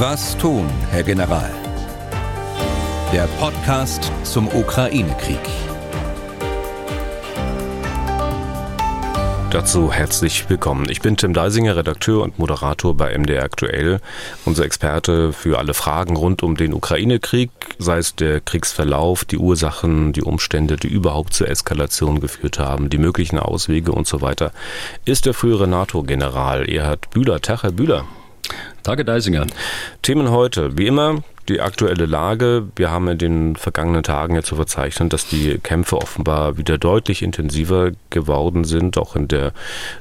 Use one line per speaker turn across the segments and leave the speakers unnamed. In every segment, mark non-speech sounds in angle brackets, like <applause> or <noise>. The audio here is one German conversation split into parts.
Was tun, Herr General? Der Podcast zum Ukraine-Krieg.
Dazu herzlich willkommen. Ich bin Tim Deisinger, Redakteur und Moderator bei MDR Aktuell, unser Experte für alle Fragen rund um den Ukraine-Krieg, sei es der Kriegsverlauf, die Ursachen, die Umstände, die überhaupt zur Eskalation geführt haben, die möglichen Auswege und so weiter, ist der frühere NATO-General Erhard Bühler. Tag, Herr Bühler.
Tage Deisinger.
Themen heute, wie immer, die aktuelle Lage. Wir haben in den vergangenen Tagen ja zu verzeichnen, dass die Kämpfe offenbar wieder deutlich intensiver geworden sind, auch in der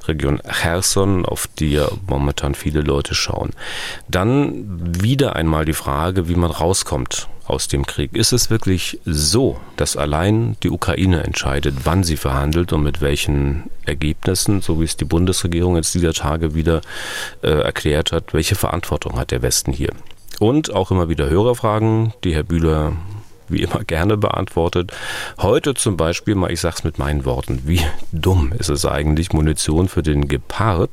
Region Cherson, auf die ja momentan viele Leute schauen. Dann wieder einmal die Frage, wie man rauskommt aus dem Krieg. Ist es wirklich so, dass allein die Ukraine entscheidet, wann sie verhandelt und mit welchen Ergebnissen, so wie es die Bundesregierung jetzt dieser Tage wieder äh, erklärt hat, welche Verantwortung hat der Westen hier? Und auch immer wieder Hörerfragen, die Herr Bühler wie immer gerne beantwortet. Heute zum Beispiel mal, ich sag's mit meinen Worten, wie dumm ist es eigentlich, Munition für den Gepard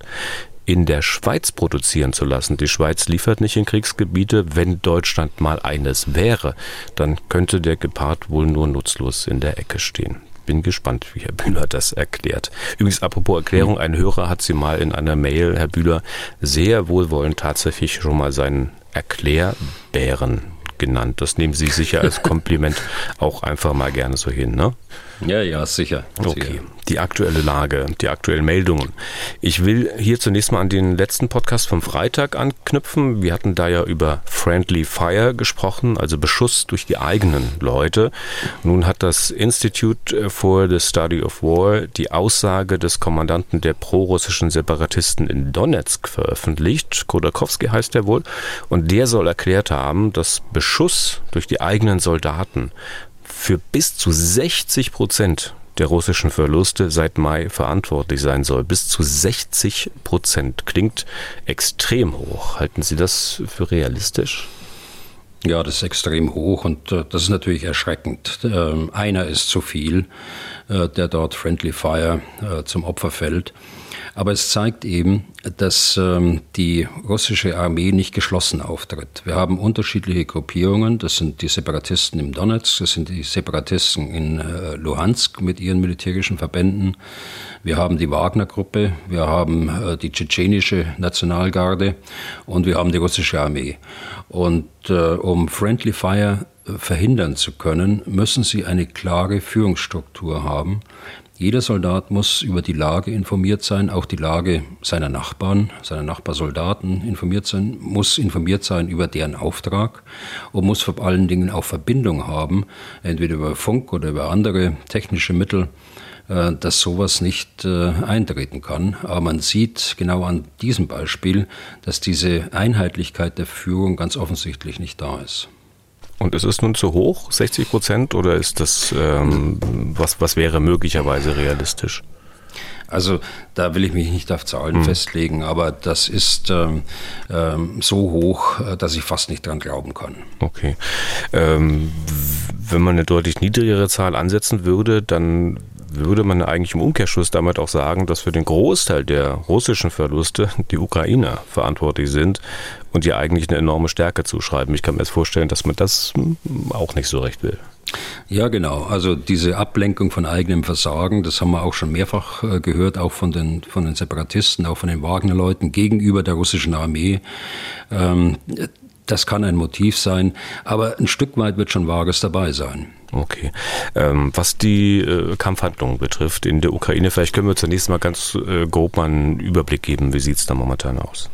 in der Schweiz produzieren zu lassen. Die Schweiz liefert nicht in Kriegsgebiete. Wenn Deutschland mal eines wäre, dann könnte der Gepard wohl nur nutzlos in der Ecke stehen. Bin gespannt, wie Herr Bühler das erklärt. Übrigens, apropos Erklärung, ein Hörer hat sie mal in einer Mail, Herr Bühler, sehr wohlwollend tatsächlich schon mal seinen Erklärbären genannt. Das nehmen Sie sicher als Kompliment <laughs> auch einfach mal gerne so hin, ne?
Ja, ja, sicher.
Okay, die aktuelle Lage, die aktuellen Meldungen. Ich will hier zunächst mal an den letzten Podcast vom Freitag anknüpfen. Wir hatten da ja über Friendly Fire gesprochen, also Beschuss durch die eigenen Leute. Nun hat das Institute for the Study of War die Aussage des Kommandanten der prorussischen Separatisten in Donetsk veröffentlicht. Kodakowski heißt er wohl. Und der soll erklärt haben, dass Beschuss durch die eigenen Soldaten für bis zu 60 Prozent der russischen Verluste seit Mai verantwortlich sein soll. Bis zu 60 Prozent klingt extrem hoch. Halten Sie das für realistisch?
Ja, das ist extrem hoch und äh, das ist natürlich erschreckend. Ähm, einer ist zu viel, äh, der dort Friendly Fire äh, zum Opfer fällt. Aber es zeigt eben, dass ähm, die russische Armee nicht geschlossen auftritt. Wir haben unterschiedliche Gruppierungen. Das sind die Separatisten im Donetsk, das sind die Separatisten in äh, Luhansk mit ihren militärischen Verbänden. Wir haben die Wagner-Gruppe, wir haben äh, die tschetschenische Nationalgarde und wir haben die russische Armee. Und äh, um Friendly Fire verhindern zu können, müssen sie eine klare Führungsstruktur haben, jeder Soldat muss über die Lage informiert sein, auch die Lage seiner Nachbarn, seiner Nachbarsoldaten informiert sein, muss informiert sein über deren Auftrag und muss vor allen Dingen auch Verbindung haben, entweder über Funk oder über andere technische Mittel, äh, dass sowas nicht äh, eintreten kann. Aber man sieht genau an diesem Beispiel, dass diese Einheitlichkeit der Führung ganz offensichtlich nicht da ist.
Und ist es nun zu hoch, 60 Prozent, oder ist das, ähm, was, was wäre möglicherweise realistisch?
Also da will ich mich nicht auf Zahlen hm. festlegen, aber das ist ähm, ähm, so hoch, äh, dass ich fast nicht dran glauben kann.
Okay. Ähm, wenn man eine deutlich niedrigere Zahl ansetzen würde, dann würde man eigentlich im Umkehrschluss damit auch sagen, dass für den Großteil der russischen Verluste die Ukrainer verantwortlich sind und ihr eigentlich eine enorme Stärke zuschreiben. Ich kann mir jetzt vorstellen, dass man das auch nicht so recht will.
Ja, genau. Also diese Ablenkung von eigenem Versagen, das haben wir auch schon mehrfach äh, gehört, auch von den, von den Separatisten, auch von den Wagner-Leuten gegenüber der russischen Armee. Ähm, das kann ein Motiv sein, aber ein Stück weit wird schon Wahres dabei sein.
Okay. Ähm, was die äh, Kampfhandlungen betrifft in der Ukraine, vielleicht können wir zunächst mal ganz äh, grob mal einen Überblick geben. Wie sieht es da momentan aus?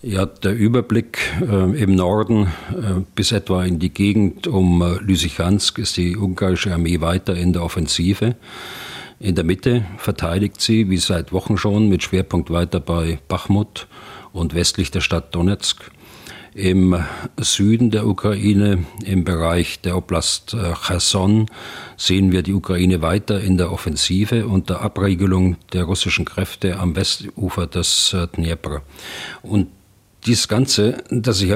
Ja, der Überblick äh, im Norden äh, bis etwa in die Gegend um äh, Lysychansk ist die ungarische Armee weiter in der Offensive. In der Mitte verteidigt sie, wie seit Wochen schon, mit Schwerpunkt weiter bei Bachmut und westlich der Stadt Donetsk. Im Süden der Ukraine, im Bereich der Oblast äh, Cherson, sehen wir die Ukraine weiter in der Offensive unter Abregelung der russischen Kräfte am Westufer des äh, Dnepr. Und dieses Ganze, das sich,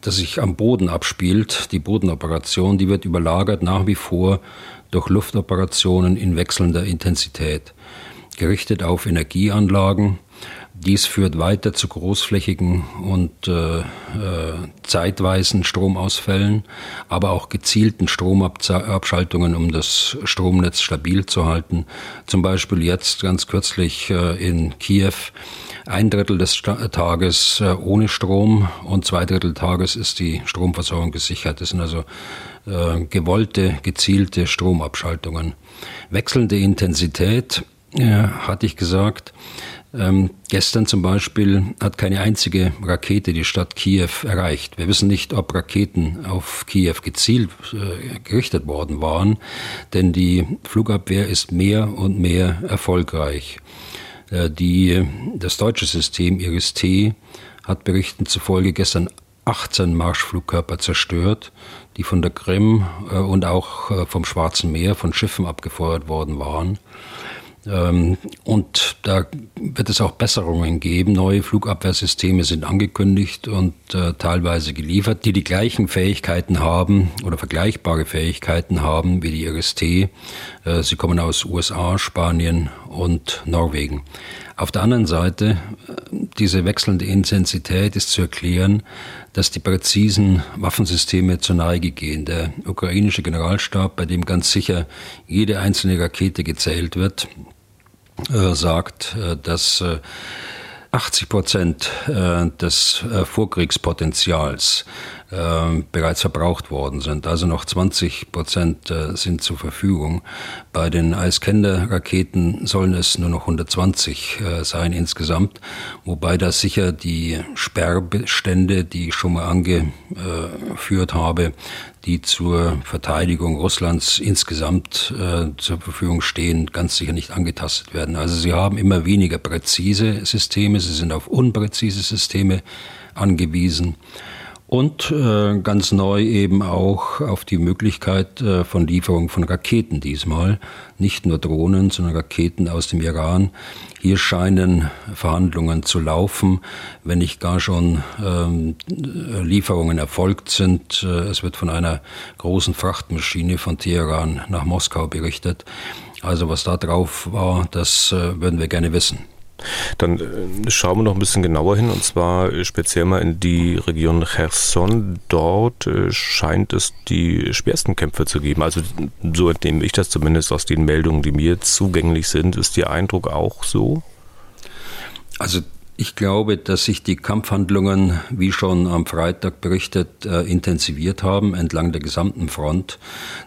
das sich am Boden abspielt, die Bodenoperation, die wird überlagert nach wie vor durch Luftoperationen in wechselnder Intensität, gerichtet auf Energieanlagen, Dies führt weiter zu großflächigen und äh, äh, zeitweisen Stromausfällen, aber auch gezielten Stromabschaltungen, um das Stromnetz stabil zu halten. Zum Beispiel jetzt ganz kürzlich äh, in Kiew ein Drittel des Tages äh, ohne Strom und zwei Drittel Tages ist die Stromversorgung gesichert. Das sind also äh, gewollte, gezielte Stromabschaltungen. Wechselnde Intensität, äh, hatte ich gesagt. Ähm, gestern zum Beispiel hat keine einzige Rakete die Stadt Kiew erreicht. Wir wissen nicht, ob Raketen auf Kiew gezielt äh, gerichtet worden waren, denn die Flugabwehr ist mehr und mehr erfolgreich. Äh, die, das deutsche System Iris-T hat Berichten zufolge gestern 18 Marschflugkörper zerstört, die von der Krim äh, und auch äh, vom Schwarzen Meer von Schiffen abgefeuert worden waren. Ähm, und da wird es auch Besserungen geben. Neue Flugabwehrsysteme sind angekündigt und äh, teilweise geliefert, die die gleichen Fähigkeiten haben oder vergleichbare Fähigkeiten haben wie die IRIS-T. Äh, sie kommen aus USA, Spanien und Norwegen. Auf der anderen Seite, äh, diese wechselnde Intensität ist zu erklären, dass die präzisen Waffensysteme zur Neige gehen. Der ukrainische Generalstab, bei dem ganz sicher jede einzelne Rakete gezählt wird, äh, sagt, äh, dass 80 äh, Prozent des Vorkriegspotenzials äh, bereits verbraucht worden sind. Also noch 20 Prozent äh, sind zur Verfügung. Bei den Eiskender-Raketen sollen es nur noch 120 äh, sein insgesamt, wobei da sicher die Sperrbestände, die ich schon mal angeführt habe, die zur Verteidigung Russlands insgesamt äh, zur Verfügung stehen, ganz sicher nicht angetastet werden. Also sie haben immer weniger präzise Systeme, sie sind auf unpräzise Systeme angewiesen und äh, ganz neu eben auch auf die Möglichkeit äh, von Lieferung von Raketen diesmal. Nicht nur Drohnen, sondern Raketen aus dem Iran. Hier scheinen Verhandlungen zu laufen, wenn nicht gar schon ähm, Lieferungen erfolgt sind. Äh, es wird von einer großen Frachtmaschine von Teheran nach Moskau berichtet. Also was da drauf war, das äh, würden wir gerne wissen.
Dann äh, schauen wir noch ein bisschen genauer hin und zwar äh, speziell mal in die Region Cherson. Dort äh, scheint es die schwersten Kämpfe zu geben. Also so entnehme ich das zumindest aus den Meldungen, die mir zugänglich sind. Ist Ihr Eindruck auch so?
Also ich glaube, dass sich die Kampfhandlungen, wie schon am Freitag berichtet, äh, intensiviert haben entlang der gesamten Front.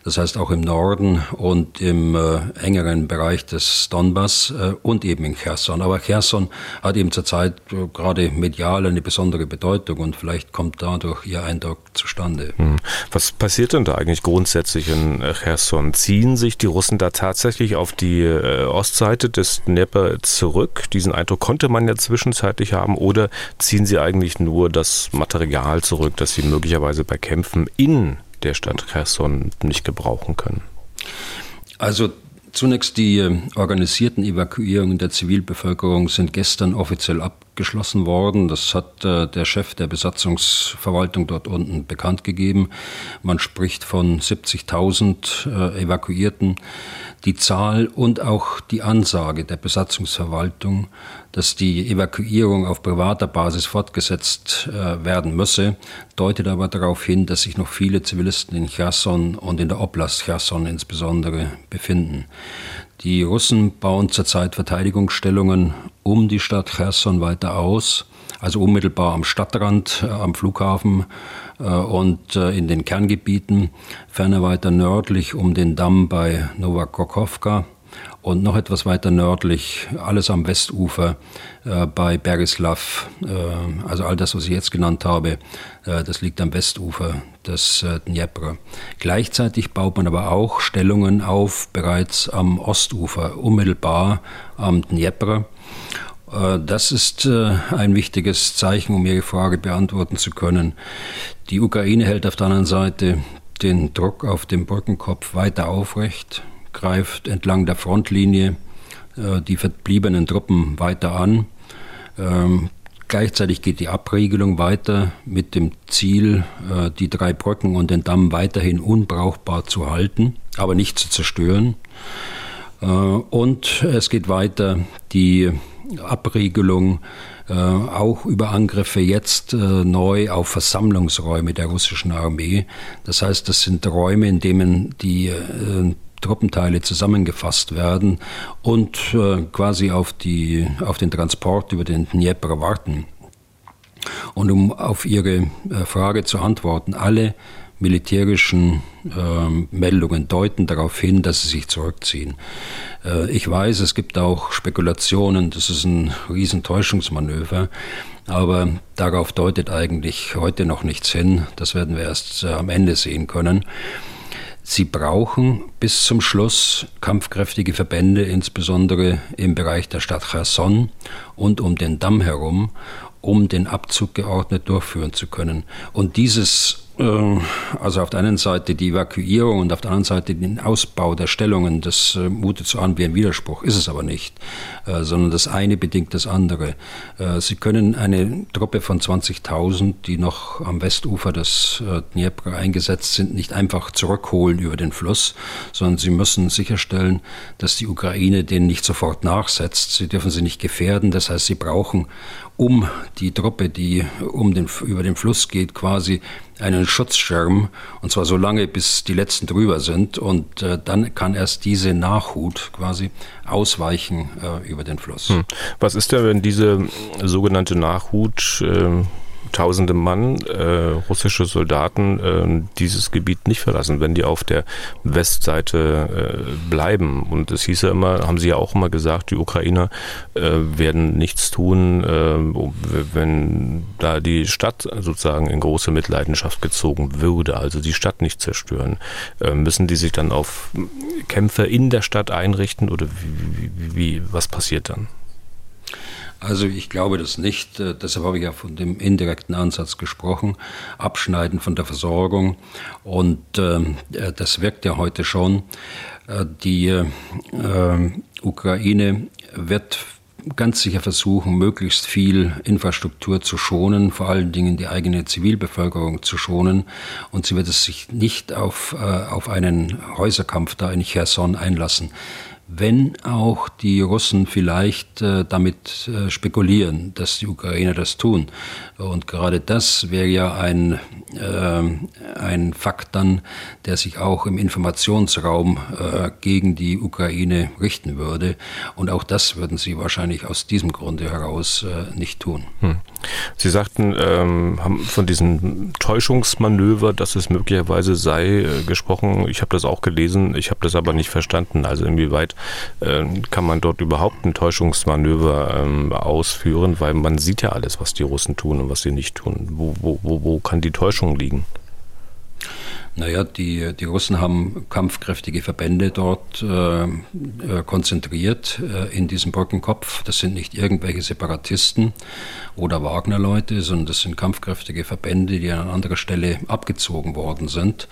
Das heißt auch im Norden und im äh, engeren Bereich des Donbass äh, und eben in Cherson. Aber Cherson hat eben zurzeit gerade medial eine besondere Bedeutung und vielleicht kommt dadurch ihr Eindruck zustande. Hm.
Was passiert denn da eigentlich grundsätzlich in Cherson? Ziehen sich die Russen da tatsächlich auf die Ostseite des Dnepr zurück? Diesen Eindruck konnte man ja zwischenzeitlich gleichzeitig haben? Oder ziehen Sie eigentlich nur das Material zurück, das Sie möglicherweise bei Kämpfen in der Stadt Cherson nicht gebrauchen können?
Also Zunächst die äh, organisierten Evakuierungen der Zivilbevölkerung sind gestern offiziell abgeschlossen worden. Das hat äh, der Chef der Besatzungsverwaltung dort unten bekannt gegeben. Man spricht von 70.000 äh, Evakuierten. Die Zahl und auch die Ansage der Besatzungsverwaltung, dass die Evakuierung auf privater Basis fortgesetzt äh, werden müsse, deutet aber darauf hin, dass sich noch viele Zivilisten in Cherson und in der Oblast Cherson insbesondere befinden. Die Russen bauen zurzeit Verteidigungsstellungen um die Stadt Cherson weiter aus, also unmittelbar am Stadtrand, äh, am Flughafen äh, und äh, in den Kerngebieten, ferner weiter nördlich um den Damm bei Novakokowka und noch etwas weiter nördlich, alles am Westufer äh, bei Berislav, äh, also all das, was ich jetzt genannt habe, äh, das liegt am Westufer des äh, Dnjepr. Gleichzeitig baut man aber auch Stellungen auf bereits am Ostufer, unmittelbar am Dnjepr. Äh, das ist äh, ein wichtiges Zeichen, um Ihre Frage beantworten zu können. Die Ukraine hält auf der anderen Seite den Druck auf dem Brückenkopf weiter aufrecht, greift entlang der Frontlinie äh, die verbliebenen Truppen weiter an. Ähm, gleichzeitig geht die Abriegelung weiter mit dem Ziel, die drei Brücken und den Damm weiterhin unbrauchbar zu halten, aber nicht zu zerstören. Und es geht weiter die Abriegelung äh, auch über Angriffe jetzt äh, neu auf Versammlungsräume der russischen Armee. Das heißt, das sind Räume, in denen die äh, Truppenteile zusammengefasst werden und äh, quasi auf, die, auf den Transport über den Dnieper warten. Und um auf Ihre äh, Frage zu antworten, alle militärischen äh, Meldungen deuten darauf hin, dass sie sich zurückziehen. Äh, ich weiß, es gibt auch Spekulationen, das ist ein Riesentäuschungsmanöver, aber darauf deutet eigentlich heute noch nichts hin. Das werden wir erst äh, am Ende sehen können. Sie brauchen bis zum Schluss kampfkräftige Verbände, insbesondere im Bereich der Stadt Cherson und um den Damm herum, um den Abzug geordnet durchführen zu können. Und dieses also auf der einen Seite die Evakuierung und auf der anderen Seite den Ausbau der Stellungen, das äh, mutet so an wie ein Widerspruch, ist es aber nicht, äh, sondern das eine bedingt das andere. Äh, Sie können eine Truppe von 20.000, die noch am Westufer des Dnieper eingesetzt sind, nicht einfach zurückholen über den Fluss, sondern Sie müssen sicherstellen, dass die Ukraine denen nicht sofort nachsetzt. Sie dürfen sie nicht gefährden, das heißt, Sie brauchen um die Truppe, die um den, über den Fluss geht, quasi einen Schutzschirm, und zwar so lange, bis die letzten drüber sind, und äh, dann kann erst diese Nachhut quasi ausweichen äh, über den Fluss. Hm.
Was ist denn, wenn diese sogenannte Nachhut äh, tausende Mann, äh, russische Soldaten, äh, dieses Gebiet nicht verlassen, wenn die auf der Westseite äh, bleiben. Und es hieß ja immer, haben sie ja auch immer gesagt, die Ukrainer äh, werden nichts tun, äh, wenn da die Stadt sozusagen in große Mitleidenschaft gezogen würde, also die Stadt nicht zerstören. Äh, müssen die sich dann auf Kämpfe in der Stadt einrichten oder wie, wie, wie was passiert dann?
Also ich glaube das nicht. Äh, deshalb habe ich ja von dem indirekten Ansatz gesprochen. Abschneiden von der Versorgung. Und ähm, äh, das wirkt ja heute schon. Äh, die äh, Ukraine wird ganz sicher versuchen, möglichst viel Infrastruktur zu schonen, vor allen Dingen die eigene Zivilbevölkerung zu schonen. Und sie wird es sich nicht auf, äh, auf einen Häuserkampf da in Cherson einlassen wenn auch die Russen vielleicht äh, damit äh, spekulieren, dass die Ukrainer das tun. Und gerade das wäre ja ein, äh, ein Fakt dann, der sich auch im Informationsraum äh, gegen die Ukraine richten würde. Und auch das würden sie wahrscheinlich aus diesem Grunde heraus äh, nicht tun. Hm.
Sie sagten, ähm, haben von diesem Täuschungsmanöver, das es möglicherweise sei, äh, gesprochen. Ich habe das auch gelesen, ich habe das aber nicht verstanden. Also inwieweit kann man dort überhaupt ein Täuschungsmanöver ähm, ausführen, weil man sieht ja alles, was die Russen tun und was sie nicht tun. Wo, wo, wo, wo kann die Täuschung liegen?
Naja, die, die Russen haben kampfkräftige Verbände dort äh, äh, konzentriert äh, in diesem Brückenkopf. Das sind nicht irgendwelche Separatisten oder Wagner-Leute, sondern das sind kampfkräftige Verbände, die an anderer Stelle abgezogen worden sind.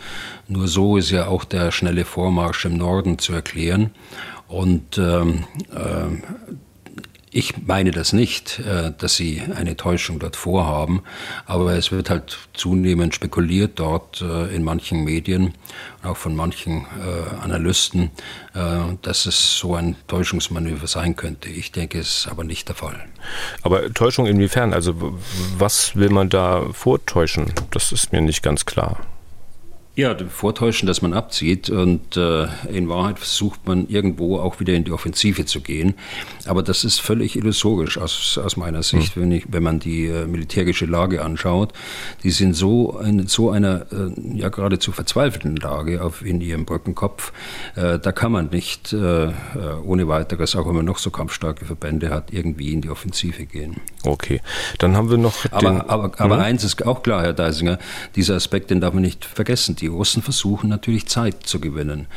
Nur so ist ja auch der schnelle Vormarsch im Norden zu erklären. Und ähm, äh, ich meine das nicht, äh, dass sie eine Täuschung dort vorhaben, aber es wird halt zunehmend spekuliert dort äh, in manchen Medien, auch von manchen äh, Analysten, dass es so ein Täuschungsmanöver sein könnte. Ich denke, es ist aber nicht der Fall.
Aber Täuschung inwiefern? Also was will man da vortäuschen? Das ist mir nicht ganz klar.
Ja, vortäuschen, dass man abzieht und äh, in Wahrheit versucht man irgendwo auch wieder in die Offensive zu gehen. Aber das ist völlig illusorisch aus, aus meiner Sicht, mhm. wenn, ich, wenn man die äh, militärische Lage anschaut. Die sind so in so einer äh, ja geradezu verzweifelten Lage auf, in ihrem Brückenkopf. Äh, da kann man nicht äh, äh, ohne weiteres, auch wenn man noch so kampfstarke Verbände hat, irgendwie in die Offensive gehen.
Okay, dann haben wir noch.
Aber, aber, aber mhm. eins ist auch klar, Herr Deisinger, dieser Aspekt, den darf man nicht vergessen die Russen versuchen natürlich Zeit zu gewinnen.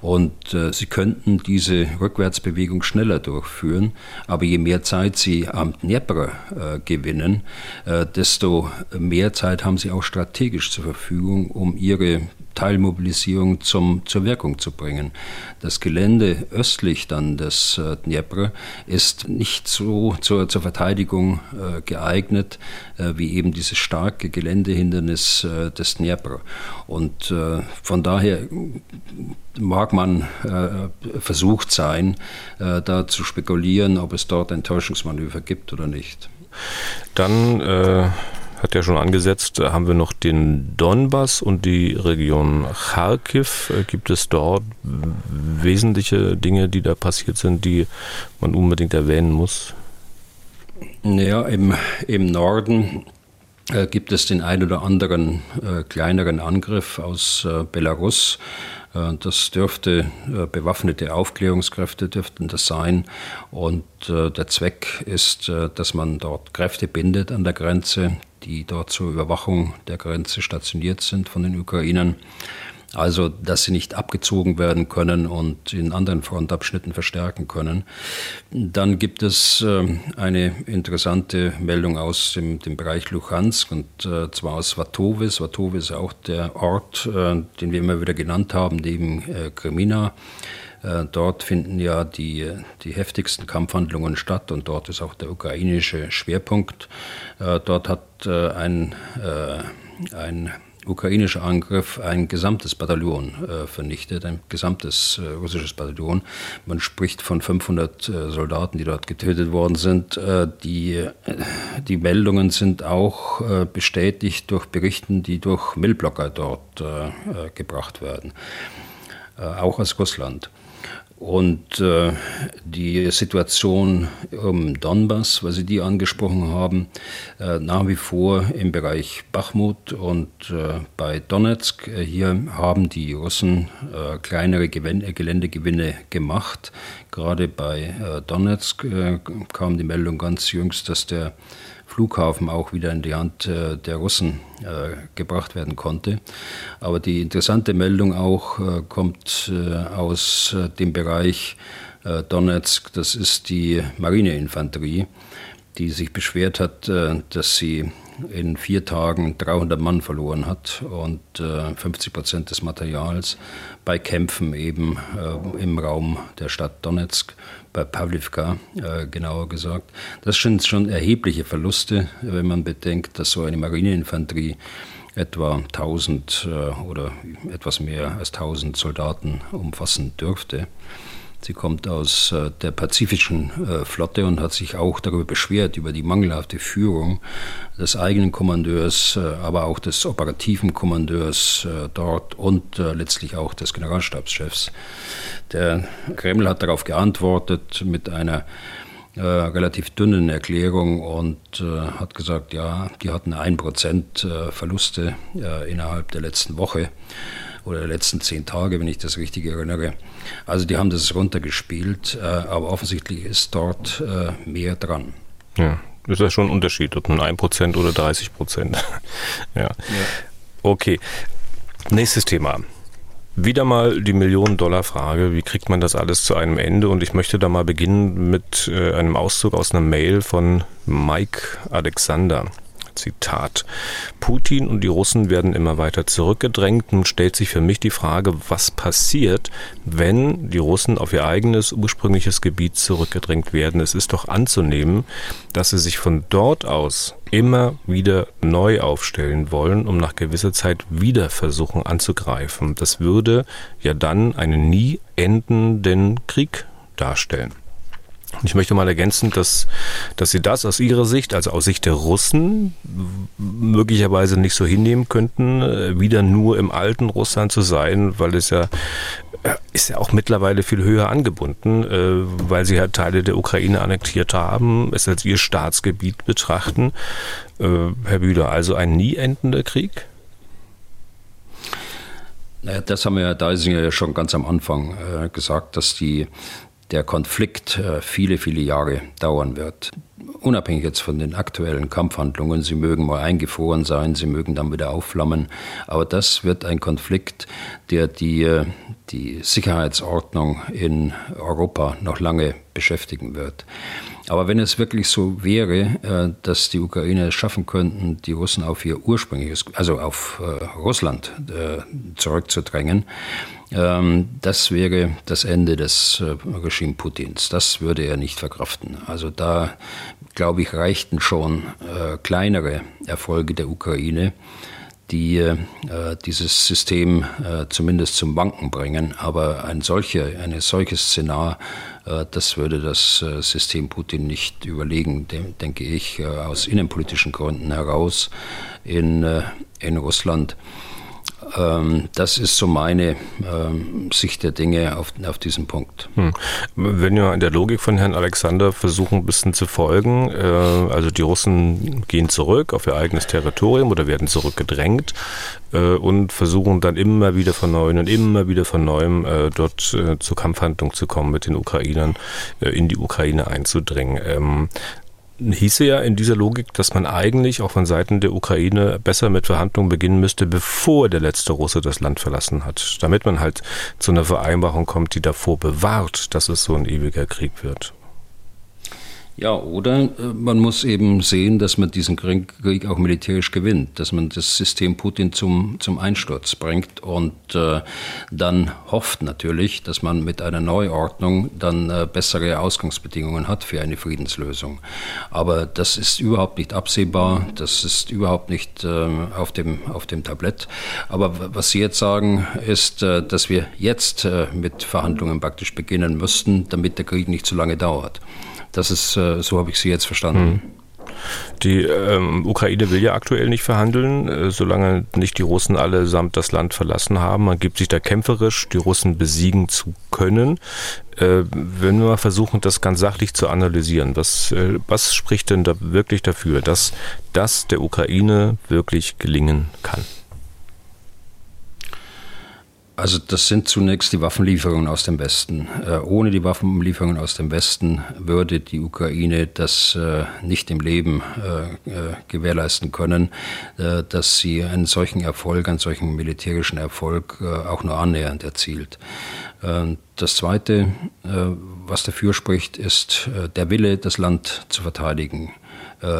Und äh, sie könnten diese Rückwärtsbewegung schneller durchführen, aber je mehr Zeit sie am Dnieper äh, gewinnen, äh, desto mehr Zeit haben sie auch strategisch zur Verfügung, um ihre Teilmobilisierung zum, zur Wirkung zu bringen. Das Gelände östlich dann des äh, Dnepr ist nicht so zur, zur Verteidigung äh, geeignet äh, wie eben dieses starke Geländehindernis äh, des Dnepr. Und äh, von daher mag man äh, versucht sein, da zu spekulieren, ob es dort ein Täuschungsmanöver gibt oder nicht.
Dann äh, hat ja schon angesetzt, haben wir noch den Donbass und die Region Kharkiv. Äh, gibt es dort wesentliche Dinge, die da passiert sind, die man unbedingt erwähnen muss?
Naja, im, im Norden äh, gibt es den ein oder anderen äh, kleineren Angriff aus äh, Belarus. Äh, das dürfte äh, bewaffnete Aufklärungskräfte dürften das sein. Und äh, der Zweck ist, dass man dort Kräfte bindet an der Grenze, die dort zur Überwachung der Grenze stationiert sind von den Ukrainern. Also, dass sie nicht abgezogen werden können und in anderen Frontabschnitten verstärken können. Dann gibt es äh, eine interessante Meldung aus dem, dem Bereich Luhansk und äh, zwar aus Svatowe. Svatowe ist auch der Ort, äh, den wir immer wieder genannt haben, neben äh, Kremina. Äh, dort finden ja die, die heftigsten Kampfhandlungen statt und dort ist auch der ukrainische Schwerpunkt. Äh, dort hat ein, ein ukrainischer Angriff ein gesamtes Bataillon äh, vernichtet, ein gesamtes äh, russisches Bataillon. Man spricht von 500 äh, Soldaten, die dort getötet worden sind. Äh, die, äh, die Meldungen sind auch äh, bestätigt durch Berichten, die durch Millblocker dort gebracht werden, auch aus Russland. Und äh, die Situation im Donbass, weil Sie die angesprochen haben, äh, nach wie vor im Bereich Bachmut und äh, bei Donetsk. Äh, hier haben die Russen äh, kleinere Gewinn Geländegewinne gemacht. Gerade bei äh, Donetsk kam die Meldung ganz jüngst, dass der Flughafen auch wieder in die Hand äh, der Russen äh, gebracht werden konnte. Aber die interessante Meldung auch äh, kommt aus dem Bereich Donetsk, das ist die Marineinfanterie, die sich beschwert hat, dass sie in vier Tagen 300 Mann verloren hat und 50 Prozent des Materials bei Kämpfen eben im Raum der Stadt Donetsk bei Pavlivka äh, genauer gesagt. Das sind schon erhebliche Verluste, wenn man bedenkt, dass so eine Marineinfanterie etwa 1000 äh, oder etwas mehr als 1000 Soldaten umfassen dürfte. Sie kommt aus äh, der pazifischen äh, Flotte und hat sich auch darüber beschwert, über die mangelhafte Führung des eigenen Kommandeurs, äh, aber auch des operativen Kommandeurs dort und letztlich auch des Generalstabschefs. Der Kreml hat darauf geantwortet mit einer äh, relativ dünnen Erklärung und äh, hat gesagt, ja, die hatten ein Prozent äh, Verluste innerhalb der letzten Woche oder der letzten zehn Tage, wenn ich das richtig erinnere. Also die haben das runtergespielt, äh, aber offensichtlich ist dort äh, mehr dran.
Ja, das ist ja schon ein Unterschied, ob nun 1% oder 30%. <laughs> ja. ja. Okay. Nächstes Thema. Wieder mal die Million-Dollar-Frage, wie kriegt man das alles zu einem Ende? Und ich möchte da mal beginnen mit äh, einem Auszug aus einer Mail von Mike Alexander. Zitat. Putin und die Russen werden immer weiter zurückgedrängt. Nun stellt sich für mich die Frage, was passiert, wenn die Russen auf ihr eigenes ursprüngliches Gebiet zurückgedrängt werden. Es ist doch anzunehmen, dass sie sich von dort aus immer wieder neu aufstellen wollen, um nach gewisser Zeit wieder versuchen anzugreifen. Das würde ja dann einen nie endenden Krieg darstellen. Ich möchte mal ergänzen, dass, dass Sie das aus Ihrer Sicht, also aus Sicht der Russen, möglicherweise nicht so hinnehmen könnten, äh, wieder nur im alten Russland zu sein, weil es ja äh, ist ja auch mittlerweile viel höher angebunden, äh, weil sie halt Teile der Ukraine annektiert haben, es als ihr Staatsgebiet betrachten. Herr Bühler, also ein nie endender Krieg?
Naja, das haben wir ja da ist ja schon ganz am Anfang gesagt, dass die der Konflikt äh, viele, viele Jahre dauern wird. Unabhängig jetzt von den aktuellen Kampfhandlungen, sie mögen mal eingefroren sein, sie mögen dann wieder aufflammen, aber das wird ein Konflikt, der die, äh, die Sicherheitsordnung in Europa noch lange beschäftigen wird. Aber wenn es wirklich so wäre, äh, dass die Ukrainer es schaffen könnten, die Russen auf ihr ursprüngliches, also auf Russland zurückzudrängen, das wäre das Ende des äh, Regime Putins. Das würde er nicht verkraften. Also da, glaube ich, reichten schon äh, kleinere Erfolge der Ukraine, die äh, dieses System zumindest zum Wanken bringen. Aber ein solcher, ein solches Szenar, das würde das System Putin nicht überlegen, denke ich, aus innenpolitischen Gründen heraus in, in Russland. Ähm, das ist so meine ähm, Sicht der Dinge auf, auf diesen Punkt. Hm.
Wenn wir in der Logik von Herrn Alexander versuchen, ein bisschen zu folgen, äh, also die Russen gehen zurück auf ihr eigenes Territorium oder werden zurückgedrängt äh, und versuchen dann immer wieder von neuem und immer wieder von neuem äh, dort zur Kampfhandlung zu kommen, mit den Ukrainern in die Ukraine einzudringen. Hieße ja in dieser Logik, dass man eigentlich auch von Seiten der Ukraine besser mit Verhandlungen beginnen müsste, bevor der letzte Russe das Land verlassen hat, damit man halt zu einer Vereinbarung kommt, die davor bewahrt, dass es so ein ewiger Krieg wird.
Ja, oder äh, man muss eben sehen, dass man diesen Krieg auch militärisch gewinnt, dass man das System Putin zum, zum Einsturz bringt und äh, dann hofft natürlich, dass man mit einer Neuordnung dann äh, bessere Ausgangsbedingungen hat für eine Friedenslösung. Aber das ist überhaupt nicht absehbar, das ist überhaupt nicht äh, auf, dem, auf dem Tablett. Aber was Sie jetzt sagen, ist, äh, dass wir jetzt äh, mit Verhandlungen praktisch beginnen müssten, damit der Krieg nicht zu lange dauert. Das ist, äh, so habe ich Sie jetzt verstanden. Hm.
Die ähm, Ukraine will ja aktuell nicht verhandeln, äh, solange nicht die Russen allesamt das Land verlassen haben. Man gibt sich da kämpferisch, die Russen besiegen zu können. Äh, wenn wir mal versuchen, das ganz sachlich zu analysieren, was, äh, was spricht denn da wirklich dafür, dass das der Ukraine wirklich gelingen kann?
Also das sind zunächst die Waffenlieferungen aus dem Westen. Äh, ohne die Waffenlieferungen aus dem Westen würde die Ukraine das äh, nicht im Leben äh, äh gewährleisten können, äh, dass sie einen solchen Erfolg, einen solchen militärischen Erfolg äh, auch nur annähernd erzielt. das Zweite, was dafür spricht, ist der Wille, das Land zu verteidigen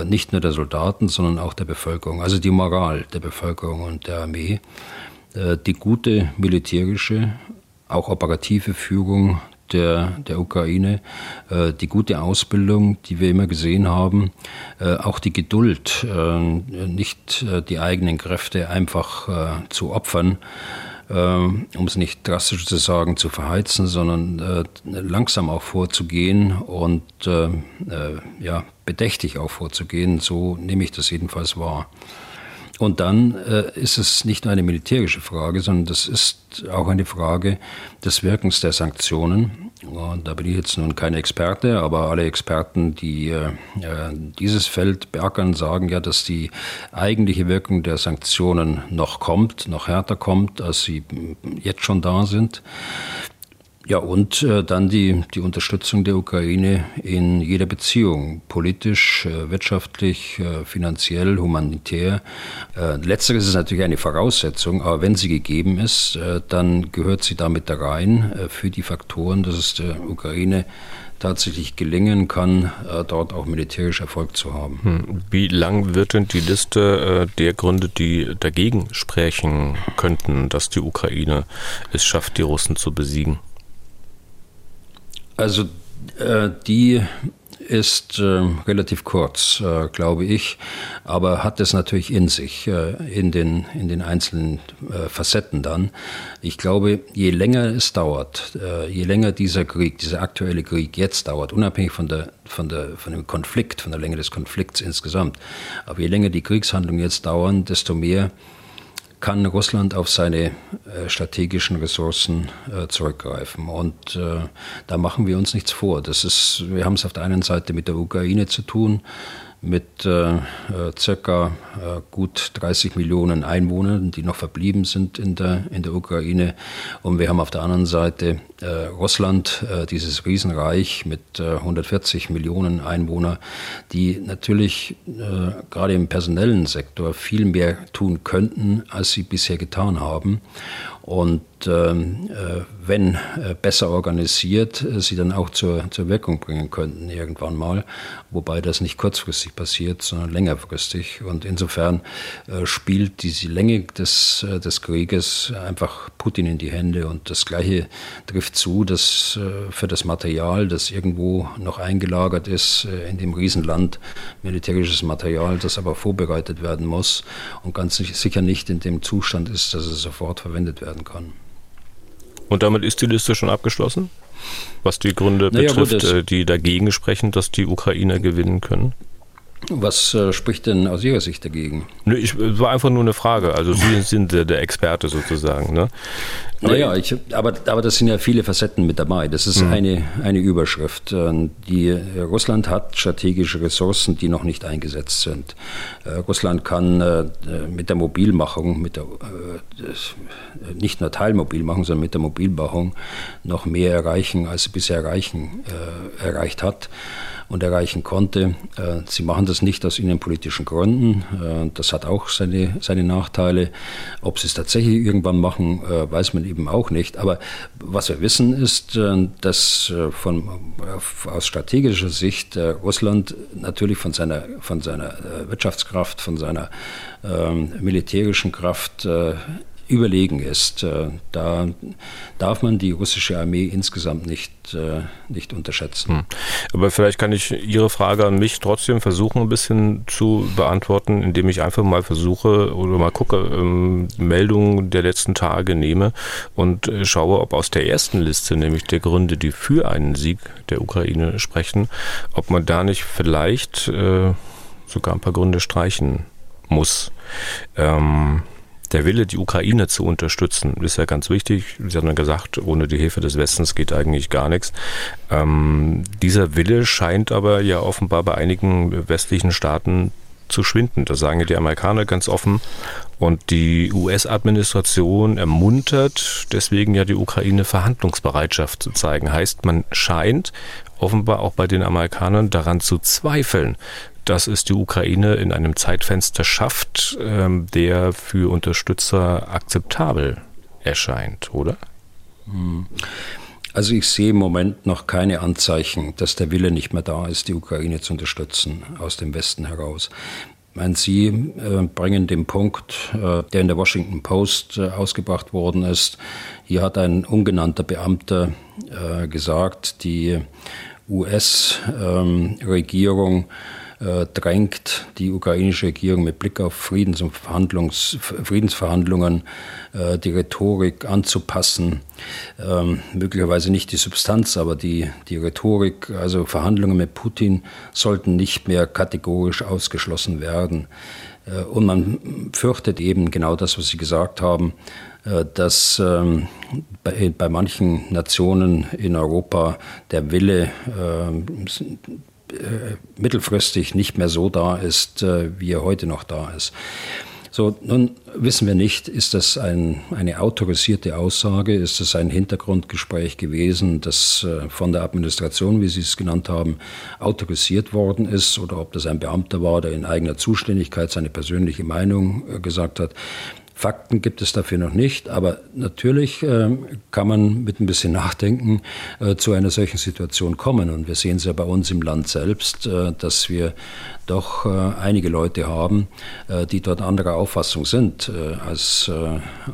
nicht nur der Soldaten, sondern auch der Bevölkerung, also die Moral der Bevölkerung und der Armee. Äh, die gute militärische, auch operative Führung der, der Ukraine, äh, die gute Ausbildung, die wir immer gesehen haben, äh, auch die Geduld, nicht die eigenen Kräfte einfach zu opfern, um es nicht drastisch zu sagen, zu verheizen, sondern langsam auch vorzugehen und ja, bedächtig auch vorzugehen. So nehme ich das jedenfalls wahr. Und dann äh, ist es nicht nur eine militärische Frage, sondern das ist auch eine Frage des Wirkens der Sanktionen. Und da bin ich jetzt nun kein Experte, aber alle Experten, die äh, dieses Feld beackern, sagen ja, dass die eigentliche Wirkung der Sanktionen noch kommt, noch härter kommt, als sie jetzt schon da sind. Ja, und äh, dann die, die Unterstützung der Ukraine in jeder Beziehung, politisch, äh, wirtschaftlich, äh, finanziell, humanitär. Äh, letzteres ist natürlich eine Voraussetzung, aber wenn sie gegeben ist, äh, dann gehört sie damit da rein äh, für die Faktoren, dass es der Ukraine tatsächlich gelingen kann, dort auch militärisch Erfolg zu haben.
Hm. Wie lang wird denn die Liste der Gründe, die dagegen sprechen könnten, dass die Ukraine es schafft, die Russen zu besiegen?
Also äh, die ist äh, relativ kurz, äh, glaube ich, aber hat es natürlich in sich, äh, in, den, in den einzelnen äh, Facetten dann. Ich glaube, je länger es dauert, äh, je länger dieser Krieg, dieser aktuelle Krieg jetzt dauert, unabhängig von, der, von, der, von dem Konflikt, von der Länge des Konflikts insgesamt, aber je länger die Kriegshandlungen jetzt dauern, desto mehr kann Russland auf seine äh, strategischen Ressourcen äh, zurückgreifen. Und äh, da machen wir uns nichts vor. Das ist, wir haben es auf der einen Seite mit der Ukraine zu tun, mit äh, circa äh, gut 30 Millionen Einwohnern, die noch verblieben sind in der, in der Ukraine. Und wir haben auf der anderen Seite äh, Russland, äh, dieses Riesenreich mit 140 Millionen Einwohnern, die natürlich gerade im personellen Sektor viel mehr tun könnten, als sie bisher getan haben und ähm, äh, wenn äh, besser organisiert, äh, sie dann auch zur, zur Wirkung bringen könnten irgendwann mal, wobei das nicht kurzfristig passiert, sondern längerfristig. Und insofern äh, spielt diese Länge des, äh, des Krieges einfach Putin in die Hände. Und das Gleiche trifft zu, dass äh, für das Material, das irgendwo noch eingelagert ist in dem Riesenland, militärisches Material, das aber vorbereitet werden muss und ganz sicher nicht in dem Zustand ist, dass es sofort verwendet werden werden kann.
Und damit ist die Liste schon abgeschlossen? Was die Gründe naja, betrifft, gut, äh, die dagegen sprechen, dass die Ukrainer gewinnen können?
Was äh, spricht denn aus Ihrer Sicht dagegen?
Nö, ich, es war einfach nur eine Frage. Also Sie <laughs> sind der, der Experte sozusagen. Ne?
Naja, ich, aber, aber das sind ja viele Facetten mit dabei. Das ist mhm. eine, eine Überschrift. Ähm, die, Russland hat strategische Ressourcen, die noch nicht eingesetzt sind. Äh, Russland kann äh, mit der Mobilmachung, mit der, äh, nicht nur Teilmobilmachung, sondern mit der Mobilmachung noch mehr erreichen, als sie bisher erreichen, äh, erreicht hat und erreichen konnte. Äh, sie machen das nicht aus innenpolitischen Gründen. Äh, das hat auch seine, seine Nachteile. Ob sie es tatsächlich irgendwann machen, äh, weiß man eben auch nicht. Aber was wir wissen ist, dass von, aus strategischer Sicht Russland natürlich von seiner, von seiner Wirtschaftskraft, von seiner ähm, militärischen Kraft überlegen ist. Äh, da darf man die russische Armee insgesamt nicht, äh, nicht unterschätzen. Hm.
Aber vielleicht kann ich Ihre Frage an mich trotzdem versuchen, ein bisschen zu beantworten, indem ich einfach mal versuche oder mal gucke, ähm, Meldungen der letzten Tage nehme und äh, schaue, ob aus der ersten Liste, nämlich der Gründe, die für einen Sieg der Ukraine sprechen, ob man da nicht vielleicht sogar ein paar Gründe streichen muss. Ähm, der Wille, die Ukraine zu unterstützen, ist ja ganz wichtig. Sie haben ja gesagt, ohne die Hilfe des Westens geht eigentlich gar nichts. Ähm, dieser Wille scheint aber ja offenbar bei einigen westlichen Staaten zu schwinden. Das sagen ja die Amerikaner ganz offen. Und die US-Administration ermuntert deswegen ja die Ukraine Verhandlungsbereitschaft zu zeigen. Heißt, man scheint offenbar auch bei den Amerikanern daran zu zweifeln, dass es die Ukraine in einem Zeitfenster schafft, ähm, der für Unterstützer akzeptabel erscheint, oder?
Hm. Also ich sehe im Moment noch keine Anzeichen, dass der Wille nicht mehr da ist, die Ukraine zu unterstützen aus dem Westen heraus. Meine, Sie äh, bringen den Punkt, äh, der in der Washington Post äh, ausgebracht worden ist. Hier hat ein ungenannter Beamter gesagt, die US-Regierung ähm, äh, drängt die ukrainische Regierung mit Blick auf Friedens- Friedensverhandlungen äh, die Rhetorik anzupassen. Ähm, möglicherweise nicht die Substanz, aber die, die Rhetorik. Also Verhandlungen mit Putin sollten nicht mehr kategorisch ausgeschlossen werden. Äh, und man fürchtet eben genau das, was Sie gesagt haben, äh, dass ähm, bei, bei manchen Nationen in Europa der Wille äh, mittelfristig nicht mehr so da ist, äh, wie er heute noch da ist. So, nun wissen wir nicht, ist das ein, eine autorisierte Aussage, ist das ein Hintergrundgespräch gewesen, das äh, von der Administration, wie Sie es genannt haben, autorisiert worden ist, oder ob das ein Beamter war, der in eigener Zuständigkeit seine persönliche Meinung gesagt hat. Fakten gibt es dafür noch nicht, aber natürlich äh, kann man mit ein bisschen Nachdenken äh, zu einer solchen Situation kommen. Und wir sehen es ja bei uns im Land selbst, äh, dass wir doch äh, einige Leute haben, äh, die dort anderer Auffassung sind äh, als,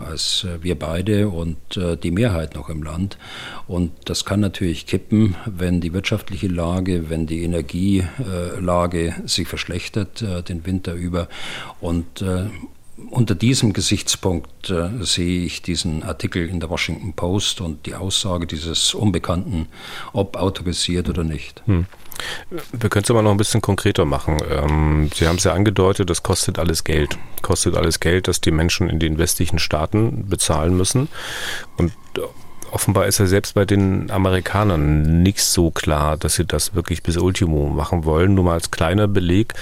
als wir beide und die Mehrheit noch im Land. Und das kann natürlich kippen, wenn die wirtschaftliche Lage, wenn die Energielage sich verschlechtert den Winter über. Und unter diesem Gesichtspunkt äh, sehe ich diesen Artikel in der Washington Post und die Aussage dieses Unbekannten, ob autorisiert oder nicht. Hm.
Wir können es aber noch ein bisschen konkreter machen. Ähm, Sie haben es ja angedeutet, das kostet alles Geld. Kostet alles Geld, das die Menschen in den westlichen Staaten bezahlen müssen. Und offenbar ist ja selbst bei den Amerikanern nicht so klar, dass sie das wirklich bis Ultimo machen wollen. Nur mal als kleiner Beleg.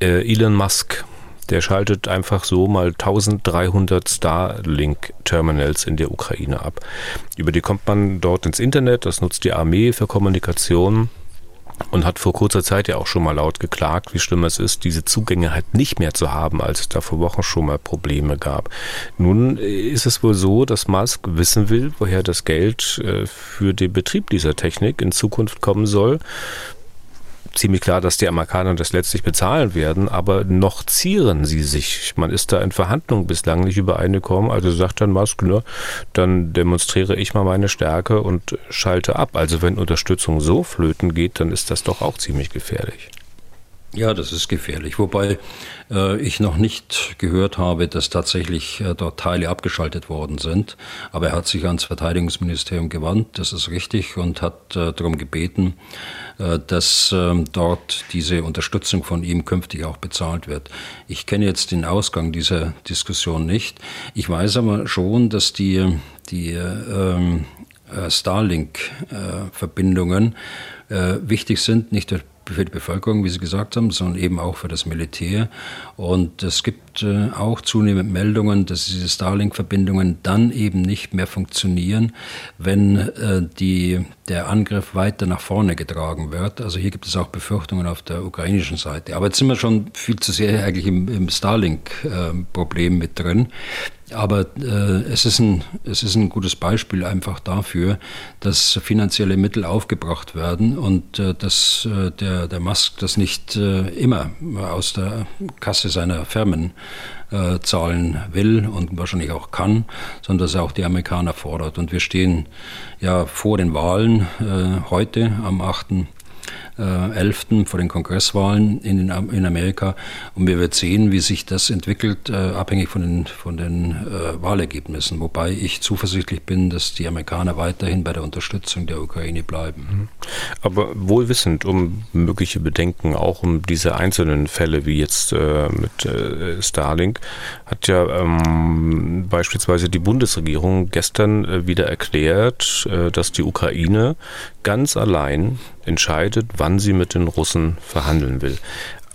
Äh, Elon Musk Der schaltet einfach so mal 1300 Starlink-Terminals in der Ukraine ab. Über die kommt man dort ins Internet, das nutzt die Armee für Kommunikation und hat vor kurzer Zeit ja auch schon mal laut geklagt, wie schlimm es ist, diese Zugänge halt nicht mehr zu haben, als es da vor Wochen schon mal Probleme gab. Nun ist es wohl so, dass Musk wissen will, woher das Geld äh, für den Betrieb dieser Technik in Zukunft kommen soll ziemlich klar, dass die Amerikaner das letztlich bezahlen werden, aber noch zieren sie sich. Man ist da in Verhandlungen bislang nicht übereingekommen. Also sagt dann Musk, ne, dann demonstriere ich mal meine Stärke und schalte ab. Also wenn Unterstützung so flöten geht, dann ist das doch auch ziemlich gefährlich.
Ja, das ist gefährlich. Wobei äh, ich noch nicht gehört habe, dass tatsächlich äh, dort Teile abgeschaltet worden sind. Aber er hat sich ans Verteidigungsministerium gewandt, das ist richtig, und hat äh, darum gebeten, äh, dass ähm, dort diese Unterstützung von ihm künftig auch bezahlt wird. Ich kenne jetzt den Ausgang dieser Diskussion nicht. Ich weiß aber schon, dass die, die ähm, äh, Starlink-Verbindungen äh, wichtig sind, nicht durch für die Bevölkerung, wie Sie gesagt haben, sondern eben auch für das Militär. Und es gibt äh, auch zunehmend Meldungen, dass diese Starlink-Verbindungen dann eben nicht mehr funktionieren, wenn äh, die, der Angriff weiter nach vorne getragen wird. Also hier gibt es auch Befürchtungen auf der ukrainischen Seite. Aber jetzt sind wir schon viel zu sehr eigentlich im, im Starlink-Problem äh, mit drin. Aber äh, es, ist ein, es ist ein gutes Beispiel einfach dafür, dass finanzielle Mittel aufgebracht werden und äh, dass äh, der, der Musk das nicht äh, immer aus der Kasse seiner Firmen äh, zahlen will und wahrscheinlich auch kann, sondern dass er auch die Amerikaner fordert. Und wir stehen ja vor den Wahlen äh, heute am 8. 11. Äh, vor den Kongresswahlen in, in Amerika. Und wir werden sehen, wie sich das entwickelt, äh, abhängig von den, von den äh, Wahlergebnissen. Wobei ich zuversichtlich bin, dass die Amerikaner weiterhin bei der Unterstützung der Ukraine bleiben. Mhm.
Aber wohlwissend um mögliche Bedenken, auch um diese einzelnen Fälle wie jetzt mit Starlink, hat ja ähm, beispielsweise die Bundesregierung gestern wieder erklärt, dass die Ukraine ganz allein entscheidet, wann sie mit den Russen verhandeln will.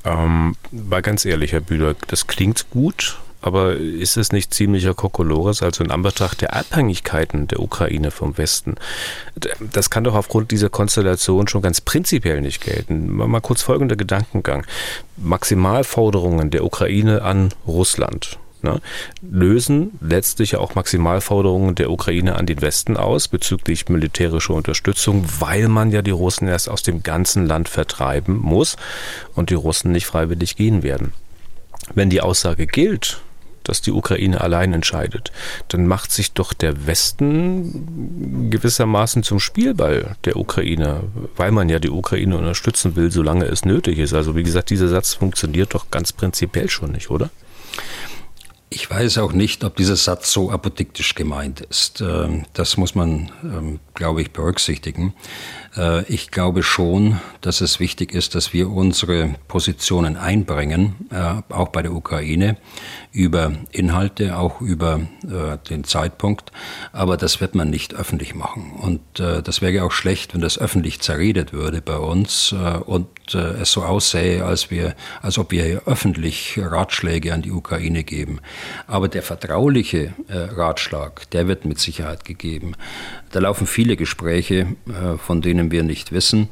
Ähm, war ganz ehrlich, Herr Bühler, das klingt gut, aber ist es nicht ziemlicher Kokolores, also in Anbetracht der Abhängigkeiten der Ukraine vom Westen? Das kann doch aufgrund dieser Konstellation schon ganz prinzipiell nicht gelten. Mal kurz folgender Gedankengang. Maximalforderungen der Ukraine an Russland ne, lösen letztlich auch Maximalforderungen der Ukraine an den Westen aus bezüglich militärischer Unterstützung, weil man ja die Russen erst aus dem ganzen Land vertreiben muss und die Russen nicht freiwillig gehen werden. Wenn die Aussage gilt, dass die Ukraine allein entscheidet, dann macht sich doch der Westen gewissermaßen zum Spielball der Ukraine, weil man ja die Ukraine unterstützen will, solange es nötig ist. Also wie gesagt, dieser Satz funktioniert doch ganz prinzipiell schon nicht, oder?
Ich weiß auch nicht, ob dieser Satz so apodiktisch gemeint ist. Ähm, das muss man, ähm, glaube ich, berücksichtigen. Äh, ich glaube schon, dass es wichtig ist, dass wir unsere Positionen einbringen, äh, auch bei der Ukraine, über Inhalte, auch über äh, den Zeitpunkt. Aber das wird man nicht öffentlich machen. Und das wäre auch schlecht, wenn das öffentlich zerredet würde bei uns und es so aussähe, als, wir, als ob wir öffentlich Ratschläge an die Ukraine geben. Aber der vertrauliche Ratschlag, der wird mit Sicherheit gegeben. Da laufen viele Gespräche, von denen wir nicht wissen,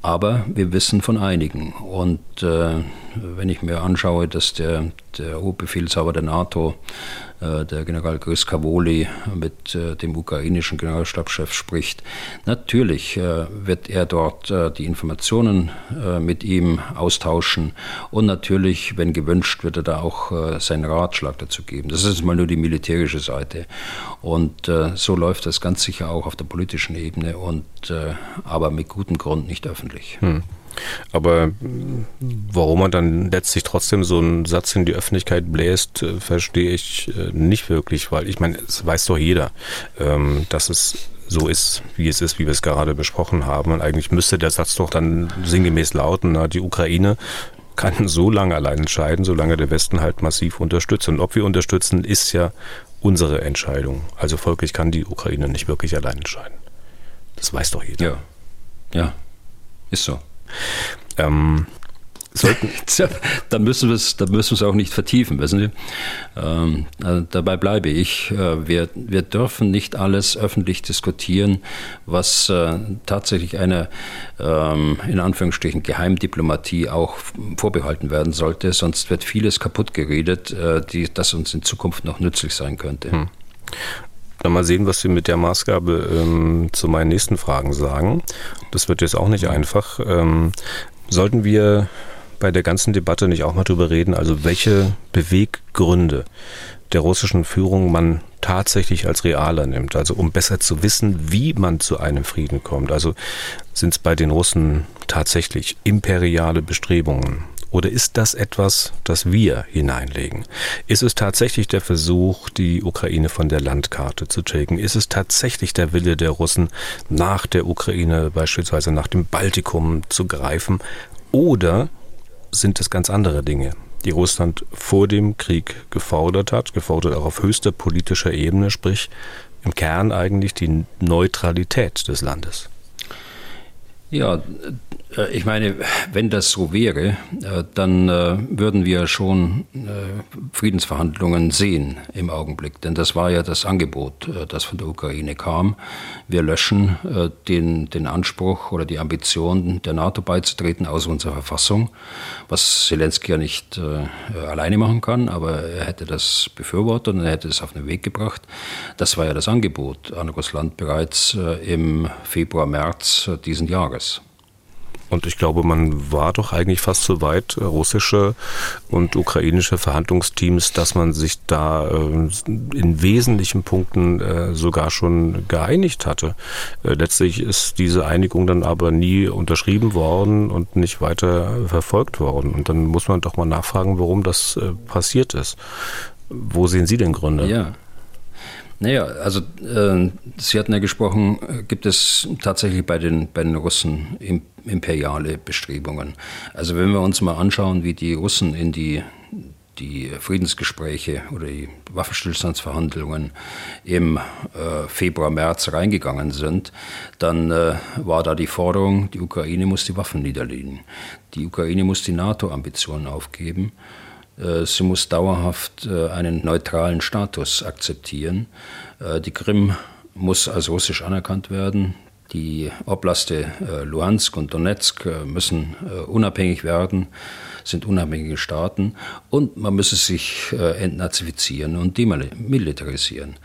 aber wir wissen von einigen. Und äh, wenn ich mir anschaue, dass der, der Oberbefehlshaber der NATO, äh, der General Chris Cavoli, mit äh, dem ukrainischen Generalstabschef spricht, natürlich äh, wird er dort äh, die Informationen äh, mit ihm austauschen und natürlich, wenn gewünscht, wird er da auch seinen Ratschlag dazu geben. Das ist mal nur die militärische Seite. Und so läuft das ganz sicher auch auf der politischen Ebene und aber mit gutem Grund nicht öffentlich. Hm.
Aber warum man dann letztlich trotzdem so einen Satz in die Öffentlichkeit bläst, äh, verstehe ich äh, nicht wirklich, weil ich meine, es weiß doch jeder, ähm, dass es so ist, wie es ist, wie wir es gerade besprochen haben. Und eigentlich müsste der Satz doch dann sinngemäß lauten, die Ukraine kann <laughs> so lange allein entscheiden, solange der Westen halt massiv unterstützt. Und ob wir unterstützen, ist ja unsere Entscheidung. Also folglich kann die Ukraine nicht wirklich allein entscheiden. Das weiß doch jeder.
Ja, ja, ist so.
Ähm,
Sollten. <laughs> da müssen wir es, da müssen wir es auch nicht vertiefen, wissen Sie. Ähm, dabei bleibe ich. Äh, wir, wir dürfen nicht alles öffentlich diskutieren, was äh, tatsächlich einer ähm, in Anführungsstrichen Geheimdiplomatie auch vorbehalten werden sollte. Sonst wird vieles kaputt geredet, äh, die, das uns in Zukunft noch nützlich sein könnte. Hm.
Dann mal sehen, was Sie mit der Maßgabe ähm, zu meinen nächsten Fragen sagen. Das wird jetzt auch nicht einfach. Ähm, sollten wir bei der ganzen Debatte nicht auch mal drüber reden, also welche Beweggründe der russischen Führung man tatsächlich als realer nimmt, also um besser zu wissen, wie man zu einem Frieden kommt. Also sind es bei den Russen tatsächlich imperiale Bestrebungen, oder ist das etwas, das wir hineinlegen? Ist es tatsächlich der Versuch, die Ukraine von der Landkarte zu taken? Ist es tatsächlich der Wille der Russen, nach der Ukraine beispielsweise nach dem Baltikum zu greifen? Oder sind es ganz andere Dinge, die Russland vor dem Krieg gefordert hat, gefordert auch auf höchster politischer Ebene, sprich im Kern eigentlich die Neutralität des Landes?
Ja, äh, ich meine, wenn das so wäre, äh, dann äh, würden wir schon Friedensverhandlungen sehen im Augenblick. Denn das war ja das Angebot, das von der Ukraine kam. Wir löschen den, den Anspruch oder die Ambition, der NATO beizutreten aus unserer Verfassung, was Zelensky ja nicht alleine machen kann, aber er hätte das befürwortet und er hätte es auf den Weg gebracht. Das war ja das Angebot an Russland bereits im Februar, März diesen Jahres.
Und ich glaube, man war doch eigentlich fast so weit, äh, russische und ukrainische Verhandlungsteams, dass man sich da äh, in wesentlichen Punkten äh, sogar schon geeinigt hatte. Letztlich ist diese Einigung dann aber nie unterschrieben worden und nicht weiter verfolgt worden. Und dann muss man doch mal nachfragen, warum das passiert ist. Wo sehen Sie denn Gründe?
Ja, naja, also äh, Sie hatten ja gesprochen, gibt es tatsächlich bei den, bei den Russen imperiale Bestrebungen. Also wenn wir uns mal anschauen, wie die Russen in die, die Friedensgespräche oder die Waffenstillstandsverhandlungen im äh, Februar, März reingegangen sind, dann äh, war da die Forderung, die Ukraine muss die Waffen niederlegen. Die Ukraine muss die NATO-Ambitionen aufgeben. Äh, sie muss dauerhaft äh, einen neutralen Status akzeptieren. Äh, die Krim muss als russisch anerkannt werden. Die Oblaste Luhansk und Donetsk müssen unabhängig werden, sind unabhängige Staaten und man müsse sich entnazifizieren und demilitarisieren.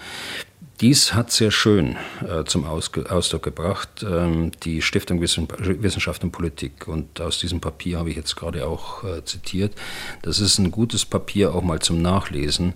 Dies hat sehr schön äh, zum Ausdruck gebracht ähm, die Stiftung Wissenschaft und Politik. Und aus diesem Papier habe ich jetzt gerade auch äh, zitiert. Das ist ein gutes Papier auch mal zum Nachlesen.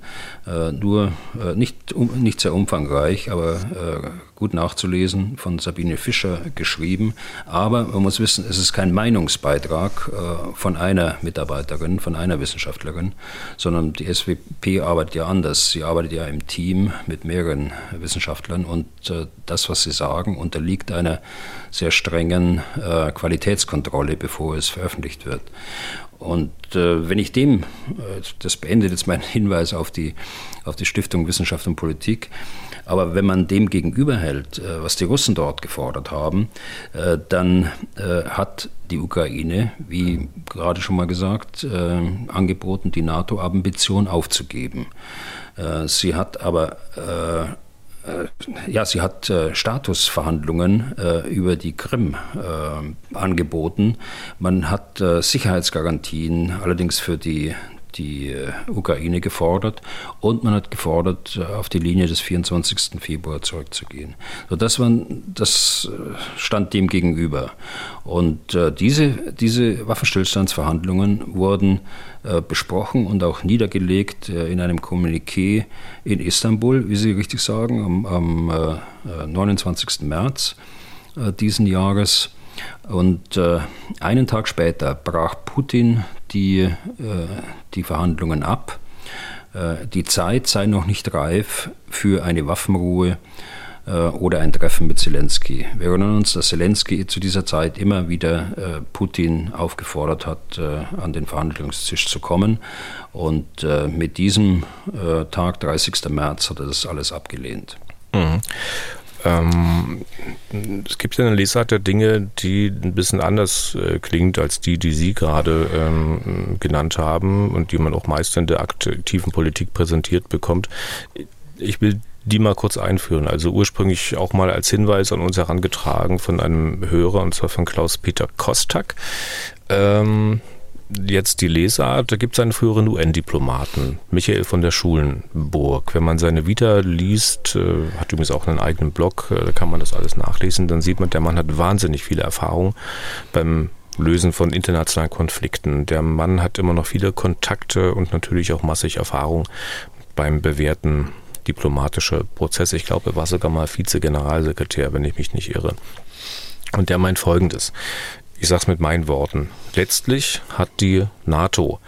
Äh, nur äh, nicht, um, nicht sehr umfangreich, aber äh, gut nachzulesen, von Sabine Fischer geschrieben. Aber man muss wissen, es ist kein Meinungsbeitrag äh, von einer Mitarbeiterin, von einer Wissenschaftlerin, sondern die SWP arbeitet ja anders. Sie arbeitet ja im Team mit mehreren Wissenschaftlern und äh, das, was sie sagen, unterliegt einer sehr strengen äh, Qualitätskontrolle, bevor es veröffentlicht wird. Und äh, wenn ich dem, äh, das beendet jetzt mein <laughs> Hinweis auf die, auf die Stiftung Wissenschaft und Politik, aber wenn man dem gegenüberhält, äh, was die Russen dort gefordert haben, äh, dann hat die Ukraine, wie gerade schon mal gesagt, angeboten, die NATO-Ambition aufzugeben. Sie hat aber ja, sie hat Statusverhandlungen über die Krim angeboten. Man hat Sicherheitsgarantien allerdings für die die äh, Ukraine gefordert und man hat gefordert, äh, auf die Linie des 24. Februar zurückzugehen. So, das, waren, das äh, stand dem gegenüber. Und äh, diese, diese Waffenstillstandsverhandlungen wurden äh, besprochen und auch niedergelegt äh, in einem Kommuniqué in Istanbul, wie Sie richtig sagen, am, am 29. März diesen Jahres. Und äh, einen Tag später brach Putin die, äh, die Verhandlungen ab. Äh, die Zeit sei noch nicht reif für eine Waffenruhe äh, oder ein Treffen mit Zelensky. Wir erinnern uns, dass Zelensky zu dieser Zeit immer wieder äh, Putin aufgefordert hat, äh, an den Verhandlungstisch zu kommen. Und mit diesem Tag, 30. März, hat er das alles abgelehnt. Mhm.
Ähm, es gibt ja eine Lesart der Dinge, die ein bisschen anders äh, klingt als die, die Sie gerade ähm, genannt haben und die man auch meist in der aktiven Politik präsentiert bekommt. Ich will die mal kurz einführen. Also ursprünglich auch mal als Hinweis an uns herangetragen von einem Hörer, und zwar von Klaus-Peter Kostak. Ähm, jetzt die Lesart, da gibt es einen früheren UN-Diplomaten, Michael von der Schulenburg. Wenn man seine Vita liest, äh, hat übrigens auch einen eigenen Blog, äh, da kann man das alles nachlesen, dann sieht man, der Mann hat wahnsinnig viele Erfahrung beim Lösen von internationalen Konflikten. Der Mann hat immer noch viele Kontakte und natürlich auch massig Erfahrung beim Bewerten diplomatischer Prozesse. Ich glaube, er war sogar mal Vize-Generalsekretär, wenn ich mich nicht irre. Und der meint Folgendes. Ich sage es mit meinen Worten. Letztlich hat die NATO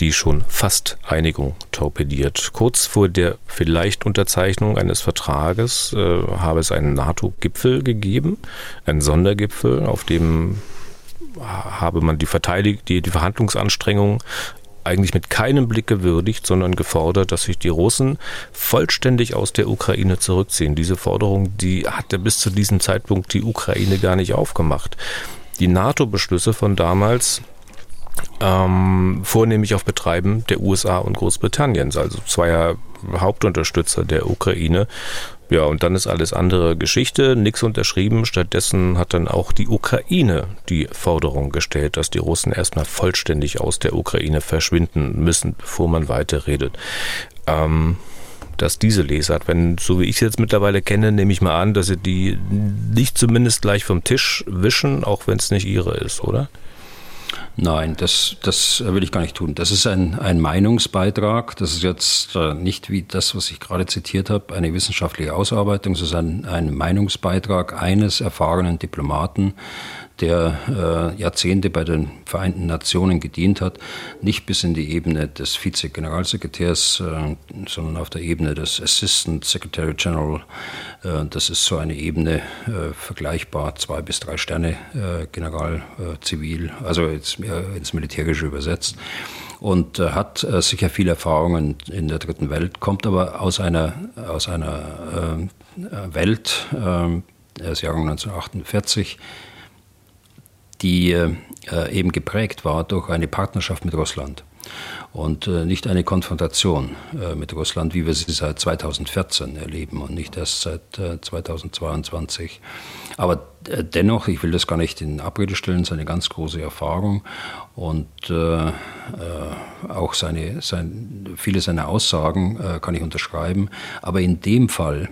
die schon fast Einigung torpediert. Kurz vor der vielleicht Unterzeichnung eines Vertrages äh, habe es einen NATO-Gipfel gegeben, einen Sondergipfel, auf dem habe man die, Verteidig die, die Verhandlungsanstrengungen eigentlich mit keinem Blick gewürdigt, sondern gefordert, dass sich die Russen vollständig aus der Ukraine zurückziehen. Diese Forderung, die hatte bis zu diesem Zeitpunkt die Ukraine gar nicht aufgemacht. Die NATO-Beschlüsse von damals ähm, vornehmlich auf Betreiben der USA und Großbritanniens, also zweier Hauptunterstützer der Ukraine. Ja, und dann ist alles andere Geschichte, nichts unterschrieben. Stattdessen hat dann auch die Ukraine die Forderung gestellt, dass die Russen erstmal vollständig aus der Ukraine verschwinden müssen, bevor man weiter redet. Ähm, dass diese Lesart, wenn, so wie ich es jetzt mittlerweile kenne, nehme ich mal an, dass sie die nicht zumindest gleich vom Tisch wischen, auch wenn es nicht ihre ist, oder?
Nein, das, das will ich gar nicht tun. Das ist ein, ein Meinungsbeitrag. Das ist jetzt äh, nicht wie das, was ich gerade zitiert habe, eine wissenschaftliche Ausarbeitung. Es ist ein, ein Meinungsbeitrag eines erfahrenen Diplomaten, der äh, Jahrzehnte bei den Vereinten Nationen gedient hat, nicht bis in die Ebene des Vize-Generalsekretärs, äh, sondern auf der Ebene des Assistant Secretary General. Äh, das ist so eine Ebene äh, vergleichbar, zwei bis drei Sterne äh, General äh, Zivil, also ins, ins Militärische übersetzt. Und hat sicher viel Erfahrung in, der dritten Welt, kommt aber aus einer, aus einer äh, Welt, er ist Jahrgang 1948, die äh, eben geprägt war durch eine Partnerschaft mit Russland und äh, nicht eine Konfrontation äh, mit Russland, wie wir sie seit 2014 erleben und nicht erst seit äh, 2022. Aber dennoch, ich will das gar nicht in Abrede stellen, seine ganz große Erfahrung und auch seine, sein, viele seiner Aussagen kann ich unterschreiben. Aber in dem Fall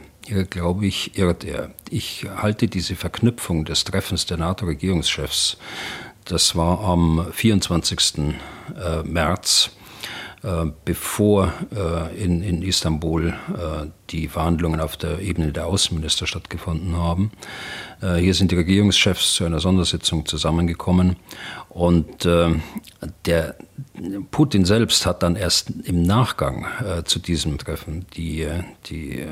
glaube ich, irrt er. Ich halte diese Verknüpfung des Treffens der NATO-Regierungschefs, das war am 24. Äh, März, bevor äh, in, in Istanbul die Verhandlungen auf der Ebene der Außenminister stattgefunden haben. Hier sind die Regierungschefs zu einer Sondersitzung zusammengekommen und der Putin selbst hat dann erst im Nachgang zu diesem Treffen die, die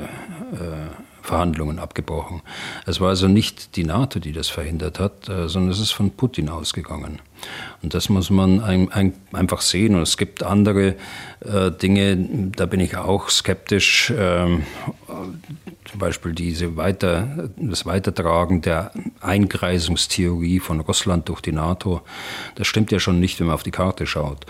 Verhandlungen abgebrochen. Es war also nicht die NATO, die das verhindert hat, äh, sondern es ist von Putin ausgegangen. Und das muss man ein, ein, einfach sehen. Und es gibt andere äh, Dinge, da bin ich auch skeptisch. Ähm, zum Beispiel diese Weiter, das Weitertragen der Einkreisungstheorie von Russland durch die NATO. Das stimmt ja schon nicht, wenn man auf die Karte schaut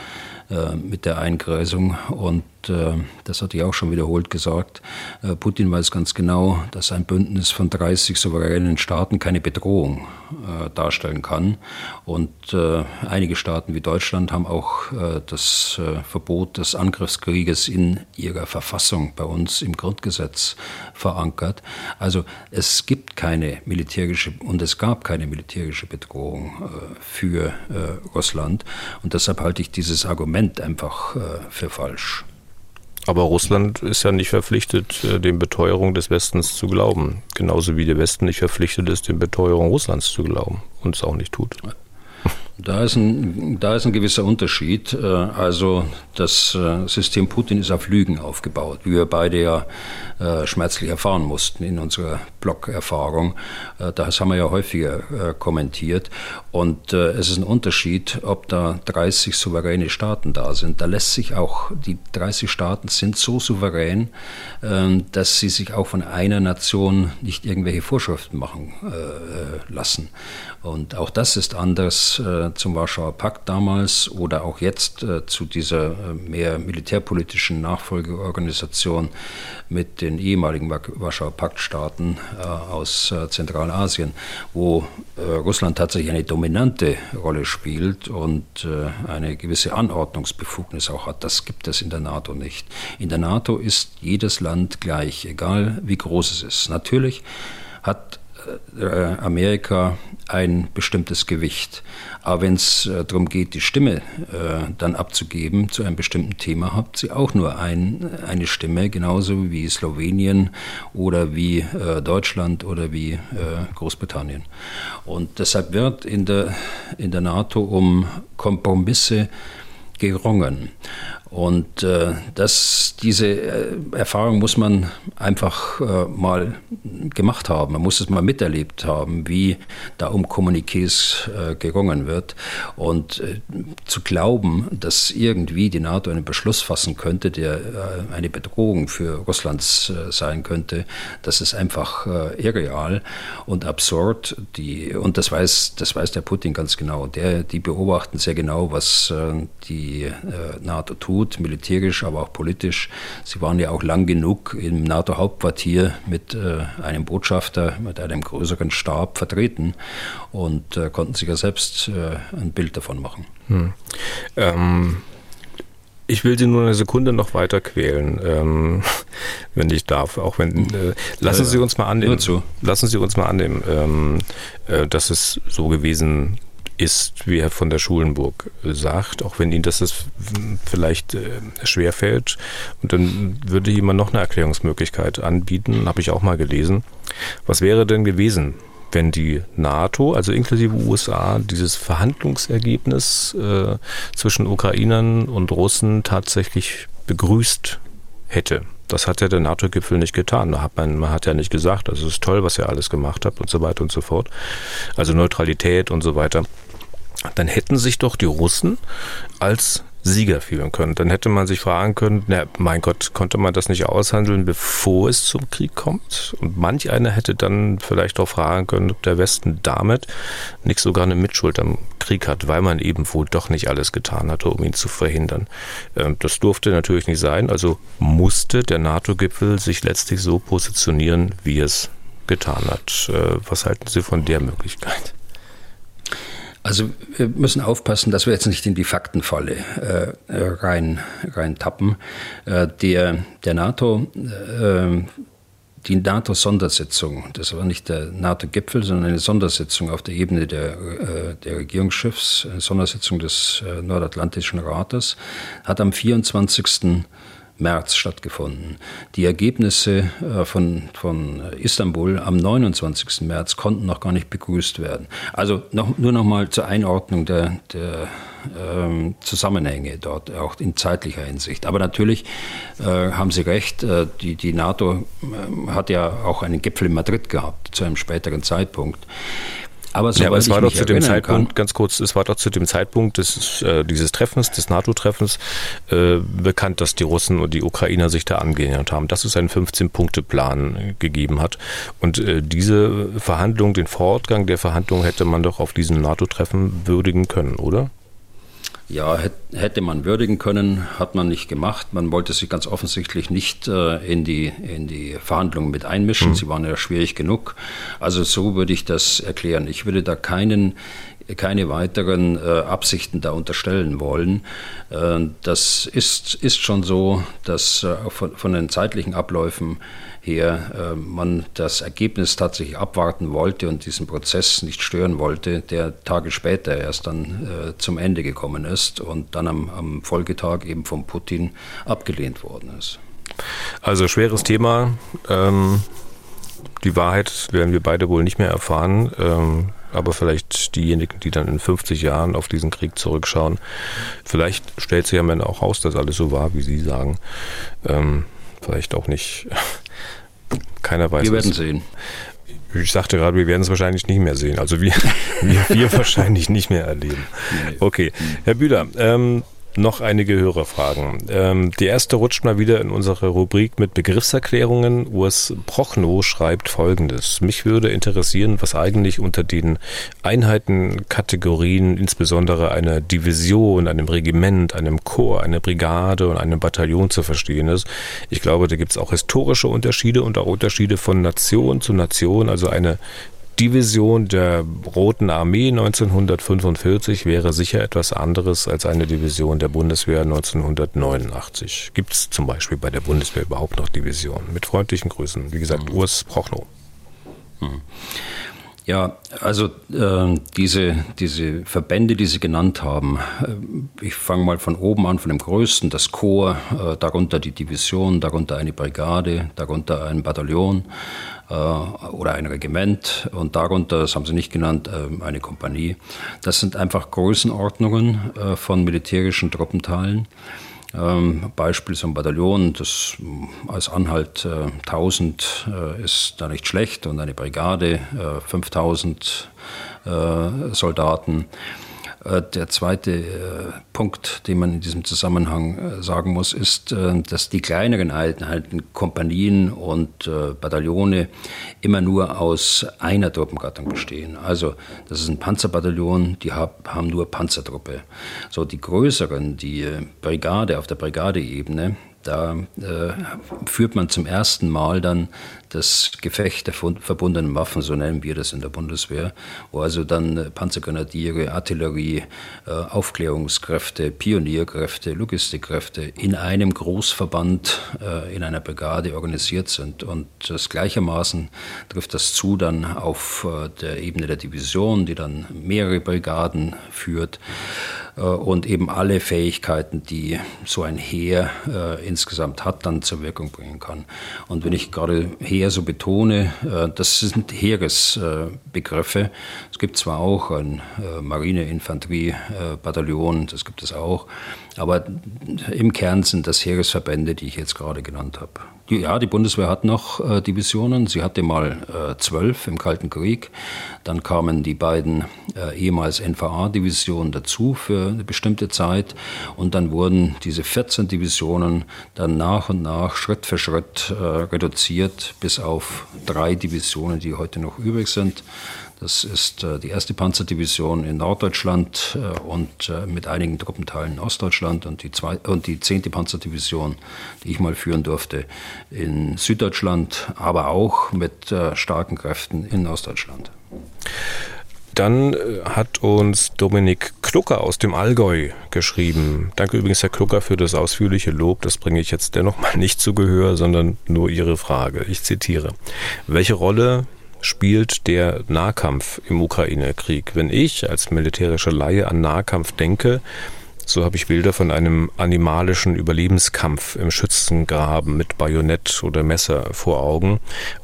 äh, mit der Einkreisung. Und äh, das hatte ich auch schon wiederholt gesagt. Äh, Putin weiß ganz genau, dass ein Bündnis von 30 souveränen Staaten keine Bedrohung äh, darstellen kann. Und äh, einige Staaten wie Deutschland haben auch äh, das Verbot des Angriffskrieges in ihrer Verfassung bei uns im Grundgesetz verankert. Also es gibt keine militärische und es gab keine militärische Bedrohung für Russland. Und deshalb halte ich dieses Argument einfach für falsch.
Aber Russland ist ja nicht verpflichtet, äh, den Beteuerungen des Westens zu glauben. Genauso wie der Westen nicht verpflichtet ist, den Beteuerungen Russlands zu glauben und es auch nicht tut. <laughs>
Da ist ein, da ist ein gewisser Unterschied. Äh, also das äh, System Putin ist auf Lügen aufgebaut, wie wir beide ja äh, schmerzlich erfahren mussten in unserer Blog-Erfahrung. Das haben wir ja häufiger kommentiert. Und es ist ein Unterschied, ob da 30 souveräne Staaten da sind. Da lässt sich auch, die 30 Staaten sind so souverän, ähm, dass sie sich auch von einer Nation nicht irgendwelche Vorschriften machen lassen. Und auch das ist anders zum Warschauer Pakt damals oder auch jetzt äh, zu dieser äh, mehr militärpolitischen Nachfolgeorganisation mit den ehemaligen Warschauer Paktstaaten äh, aus äh, Zentralasien, wo Russland tatsächlich eine dominante Rolle spielt und eine gewisse Anordnungsbefugnis auch hat. Das gibt es in der NATO nicht. In der NATO ist jedes Land gleich, egal wie groß es ist. Natürlich hat Amerika ein bestimmtes Gewicht. Aber wenn es äh, darum geht, die Stimme äh, dann abzugeben zu einem bestimmten Thema, habt sie auch nur ein, eine Stimme, genauso wie Slowenien oder wie äh, Deutschland oder wie äh, Großbritannien. Und deshalb wird in der, in der NATO um Kompromisse gerungen. Und äh, das, diese äh, Erfahrung muss man einfach äh, mal gemacht haben. Man muss es mal miterlebt haben, wie da um Kommuniqués äh, gerungen wird. Und äh, zu glauben, dass irgendwie die NATO einen Beschluss fassen könnte, der eine Bedrohung für Russland sein könnte, das ist einfach irreal und absurd. Die, und das weiß, das weiß der Putin ganz genau. Der, die beobachten sehr genau, was die NATO tut gut, militärisch, aber auch politisch. Sie waren ja auch lang genug im NATO-Hauptquartier mit äh, einem Botschafter, mit einem größeren Stab vertreten und äh, konnten sich ja selbst äh, ein Bild davon machen. Hm.
Ähm ich will Sie nur eine Sekunde noch weiter quälen, ähm, <laughs> wenn ich darf. Auch wenn äh, lassen Sie uns mal annehmen. Lassen Sie uns mal annehmen, ähm, äh, dass es so gewesen ist, wie Herr von der Schulenburg sagt, auch wenn Ihnen das vielleicht äh, schwerfällt. Und dann würde immer noch eine Erklärungsmöglichkeit anbieten, habe ich auch mal gelesen. Was wäre denn gewesen, wenn die NATO, also inklusive USA, dieses Verhandlungsergebnis äh, zwischen Ukrainern und Russen tatsächlich begrüßt hätte? Das hat ja der NATO-Gipfel nicht getan. Da hat man, man hat ja nicht gesagt, das ist toll, was ihr alles gemacht habt und so weiter und so fort. Also Neutralität und so weiter dann hätten sich doch die Russen als Sieger fühlen können. Dann hätte man sich fragen können, na, mein Gott, konnte man das nicht aushandeln, bevor es zum Krieg kommt? Und manch einer hätte dann vielleicht auch fragen können, ob der Westen damit nicht sogar eine Mitschuld am Krieg hat, weil man eben wohl doch nicht alles getan hatte, um ihn zu verhindern. Ähm, das durfte natürlich nicht sein, also musste der NATO-Gipfel sich letztlich so positionieren, wie es getan hat. Äh, was halten Sie von der Möglichkeit?
Also wir müssen aufpassen, dass wir jetzt nicht in die Faktenfalle äh, rein, rein tappen. Äh, der, der NATO, äh, die NATO-Sondersitzung, das war nicht der NATO-Gipfel, sondern eine Sondersitzung auf der Ebene der, äh, der Regierungschefs, eine Sondersitzung des äh, Nordatlantischen Rates, hat am 24. März stattgefunden. Die Ergebnisse äh, von, von Istanbul am 29. März konnten noch gar nicht begrüßt werden. Also noch, nur noch mal zur Einordnung der, der ähm, Zusammenhänge dort, auch in zeitlicher Hinsicht. Aber natürlich äh, haben Sie recht, äh, die, die NATO äh, hat ja auch einen Gipfel in Madrid gehabt zu einem späteren Zeitpunkt.
Aber, ja, aber es war doch zu dem Zeitpunkt, kann, ganz kurz, es war doch zu dem Zeitpunkt des, äh, dieses Treffens, des NATO-Treffens, äh, bekannt, dass die Russen und die Ukrainer sich da angenähert haben, dass es einen 15-Punkte-Plan gegeben hat. Und äh, diese Verhandlung, den Fortgang der Verhandlungen hätte man doch auf diesem NATO-Treffen würdigen können, oder?
Ja, hätte man würdigen können, hat man nicht gemacht. Man wollte sich ganz offensichtlich nicht äh, in, die, in die Verhandlungen mit einmischen. Mhm. Sie waren ja schwierig genug. Also so würde ich das erklären. Ich würde da keinen keine weiteren äh, Absichten da unterstellen wollen. Äh, das ist, ist schon so, dass äh, von, von, den zeitlichen Abläufen her äh, man das Ergebnis tatsächlich abwarten wollte und diesen Prozess nicht stören wollte, der Tage später erst dann äh, zum Ende gekommen ist und dann am, am Folgetag eben von Putin abgelehnt worden ist.
Also schweres Thema. Ähm, die Wahrheit werden wir beide wohl nicht mehr erfahren. Ähm, aber vielleicht diejenigen, die dann in 50 Jahren auf diesen Krieg zurückschauen, vielleicht stellt sich ja dann auch raus, dass alles so war, wie Sie sagen. Ähm, vielleicht auch nicht. <laughs> Keiner weiß.
Wir werden es. sehen.
Ich sagte gerade, wir werden es wahrscheinlich nicht mehr sehen. Also wir, <laughs> wir, wir <laughs> wahrscheinlich nicht mehr erleben. Okay. Herr Bühler, ähm, noch einige Hörerfragen. Ähm, die erste rutscht mal wieder in unsere Rubrik mit Begriffserklärungen. Urs Prochnow schreibt folgendes. Mich würde interessieren, was eigentlich unter den Einheitenkategorien, insbesondere einer Division, einem Regiment, einem Korps, einer Brigade und einem Bataillon zu verstehen ist. Ich glaube, da gibt es auch historische Unterschiede und auch Unterschiede von Nation zu Nation. Also eine Division der Roten Armee 1945 wäre sicher etwas anderes als eine Division der Bundeswehr 1989. Gibt es zum Beispiel bei der Bundeswehr überhaupt noch Divisionen? Mit freundlichen Grüßen. Wie gesagt, mhm. Urs Prochnow.
Mhm. Ja, also äh, diese, diese Verbände, die Sie genannt haben, äh, ich fange mal von oben an, von dem größten, das Korps, äh, darunter die Division, darunter eine Brigade, darunter ein Bataillon äh, oder ein Regiment und darunter, das haben Sie nicht genannt, äh, eine Kompanie. Das sind einfach Größenordnungen äh, von militärischen Truppenteilen. Ähm, Beispiel so ein Bataillon, das äh, als Anhalt äh, 1000 äh, ist da nicht schlecht und eine Brigade äh, 5000 äh, Soldaten. Äh, der zweite äh, Punkt, den man in diesem Zusammenhang äh, sagen muss, ist, dass die kleineren Einheiten, Kompanien und Bataillone immer nur aus einer Truppengattung bestehen. Also das ist ein Panzerbataillon, die haben nur Panzertruppe. So die größeren, die Brigade auf der Brigadeebene, da äh, führt man zum ersten Mal dann das Gefecht der verbundenen Waffen, so nennen wir das in der Bundeswehr, wo also dann äh, Panzergrenadiere, Artillerie, äh, Aufklärungskräfte, Pionierkräfte, Logistikkräfte in einem Großverband, äh, in einer Brigade organisiert sind. Und das gleichermaßen trifft das zu dann auf der Ebene der Division, die dann mehrere Brigaden führt. Und eben alle Fähigkeiten, die so ein Heer insgesamt hat, dann zur Wirkung bringen kann. Und wenn ich gerade Heer so betone, äh, das sind Heeresbegriffe. es gibt zwar auch ein Marine-Infanterie-Bataillon, das gibt es auch, aber im Kern sind das Heeresverbände, die ich jetzt gerade genannt habe. Die, ja, die Bundeswehr hat noch äh, Divisionen. Sie hatte mal äh, zwölf im Kalten Krieg. Dann kamen die beiden äh, ehemals NVA-Divisionen dazu für eine bestimmte Zeit. Und dann wurden diese 14 Divisionen dann nach und nach, Schritt für Schritt äh, reduziert, bis auf drei Divisionen, die heute noch übrig sind. Das ist äh, die erste Panzerdivision in Norddeutschland äh, und äh, mit einigen Truppenteilen in Ostdeutschland und die, zwei, und die 10. Panzerdivision, die ich mal führen durfte, in Süddeutschland, aber auch mit starken Kräften in Ostdeutschland.
Dann hat uns Dominik Klucker aus dem Allgäu geschrieben. Danke übrigens, Herr Klucker, für das ausführliche Lob. Das bringe ich jetzt dennoch mal nicht zu Gehör, sondern nur Ihre Frage. Ich zitiere. Welche Rolle spielt der Nahkampf im Ukraine-Krieg. Wenn ich als militärischer Laie an Nahkampf denke, so habe ich Bilder von einem animalischen Überlebenskampf im Schützengraben mit Bajonett oder Messer vor Augen.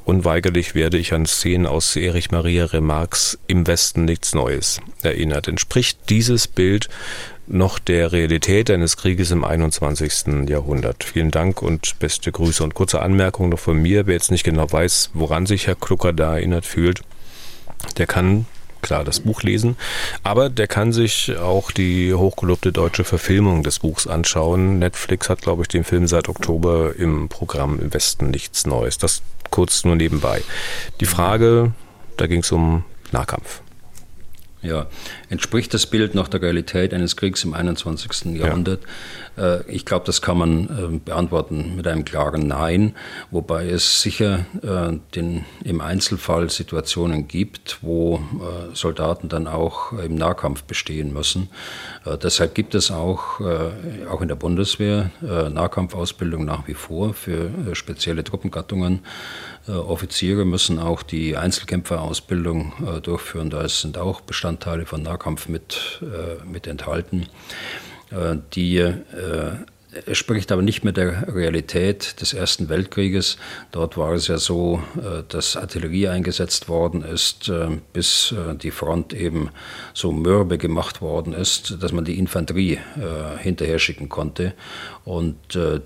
Unweigerlich werde ich an Szenen aus Erich Maria Remarques Im Westen nichts Neues erinnert. Entspricht dieses Bild noch der Realität eines Krieges im 21. Jahrhundert. Vielen Dank und beste Grüße. Und kurze Anmerkung noch von mir, wer jetzt nicht genau weiß, woran sich Herr Klucker da erinnert fühlt, der kann klar das Buch lesen, aber der kann sich auch die hochgelobte deutsche Verfilmung des Buchs anschauen. Netflix hat, glaube ich, den Film seit Oktober im Programm im Westen nichts Neues. Das kurz nur nebenbei. Die Frage, da ging es um Nahkampf.
Ja, entspricht das Bild noch der Realität eines Kriegs im 21. Jahrhundert? Ja. Äh, ich glaube, das kann man äh, beantworten mit einem klaren Nein, wobei es sicher äh, den, im Einzelfall Situationen gibt, wo Soldaten dann auch im Nahkampf bestehen müssen. Deshalb gibt es auch, auch in der Bundeswehr Nahkampfausbildung nach wie vor für spezielle Truppengattungen. Offiziere müssen auch die Einzelkämpferausbildung durchführen. Da sind auch Bestandteile von Nahkampf mit, mit enthalten. Äh, die äh, spricht aber nicht mit der Realität des Ersten Weltkrieges. Dort war es ja so, äh, dass Artillerie eingesetzt worden ist, äh, bis äh, die Front eben so mürbe gemacht worden ist, dass man die Infanterie hinterher schicken konnte. Und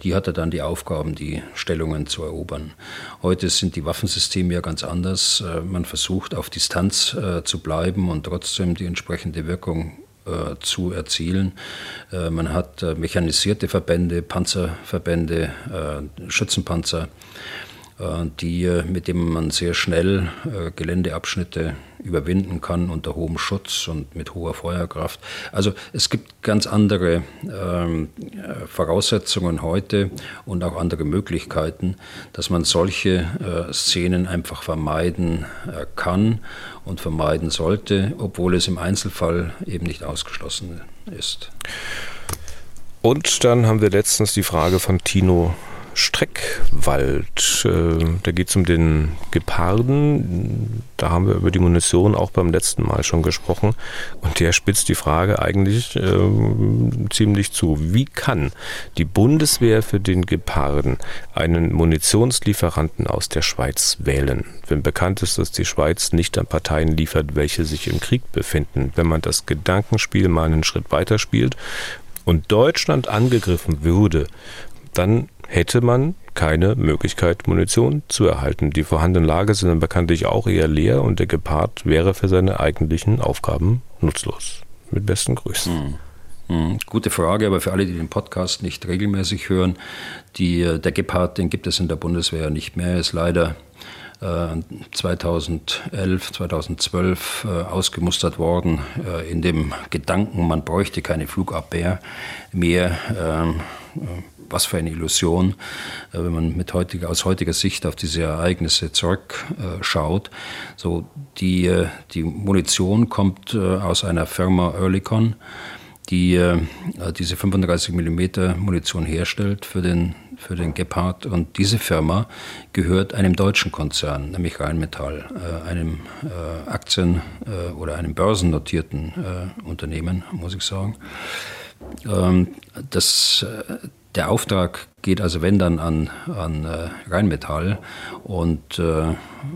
die hatte dann die Aufgaben, die Stellungen zu erobern. Heute sind die Waffensysteme ja ganz anders. Man versucht auf Distanz zu bleiben und trotzdem die entsprechende Wirkung äh, zu erzielen. Äh, man hat äh, mechanisierte Verbände, Panzerverbände, Schützenpanzer die, äh, mit dem man sehr schnell äh, Geländeabschnitte überwinden kann unter hohem Schutz und mit hoher Feuerkraft. Also es gibt ganz andere ähm, Voraussetzungen heute und auch andere Möglichkeiten, dass man solche äh, Szenen einfach vermeiden äh, kann und vermeiden sollte, obwohl es im Einzelfall eben nicht ausgeschlossen ist.
Und dann haben wir letztens die Frage von Tino Streckwald. Äh, da geht es um den Geparden. Da haben wir über die Munition auch beim letzten Mal schon gesprochen. Und der spitzt die Frage eigentlich äh, ziemlich zu. Wie kann die Bundeswehr für den Geparden einen Munitionslieferanten aus der Schweiz wählen? Wenn bekannt ist, dass die Schweiz nicht an Parteien liefert, welche sich im Krieg befinden. Wenn man das Gedankenspiel mal einen Schritt weiter spielt und Deutschland angegriffen würde, dann hätte man keine Möglichkeit, Munition zu erhalten. Die vorhandenen Lager sind dann bekanntlich auch eher leer und der Gepard wäre für seine eigentlichen Aufgaben nutzlos. Mit besten Grüßen.
Hm. Hm. Gute Frage, aber für alle, die den Podcast nicht regelmäßig hören, die, äh, der Gepard, den gibt es in der Bundeswehr nicht mehr. Ist leider 2011, äh, 2012 äh, ausgemustert worden in dem Gedanken, man bräuchte keine Flugabwehr mehr. Ähm, was für eine Illusion, äh, wenn man mit heutiger, aus heutiger Sicht auf diese Ereignisse zurückschaut. So, die, äh, die Munition kommt äh, aus einer Firma Earlycon, die diese 35 mm Munition herstellt für den, für den Gepard. Und diese Firma gehört einem deutschen Konzern, nämlich Rheinmetall, einem Aktien- oder einem börsennotierten Unternehmen, muss ich sagen. Ähm, das der Auftrag geht also wenn dann an, an äh, Rheinmetall und äh,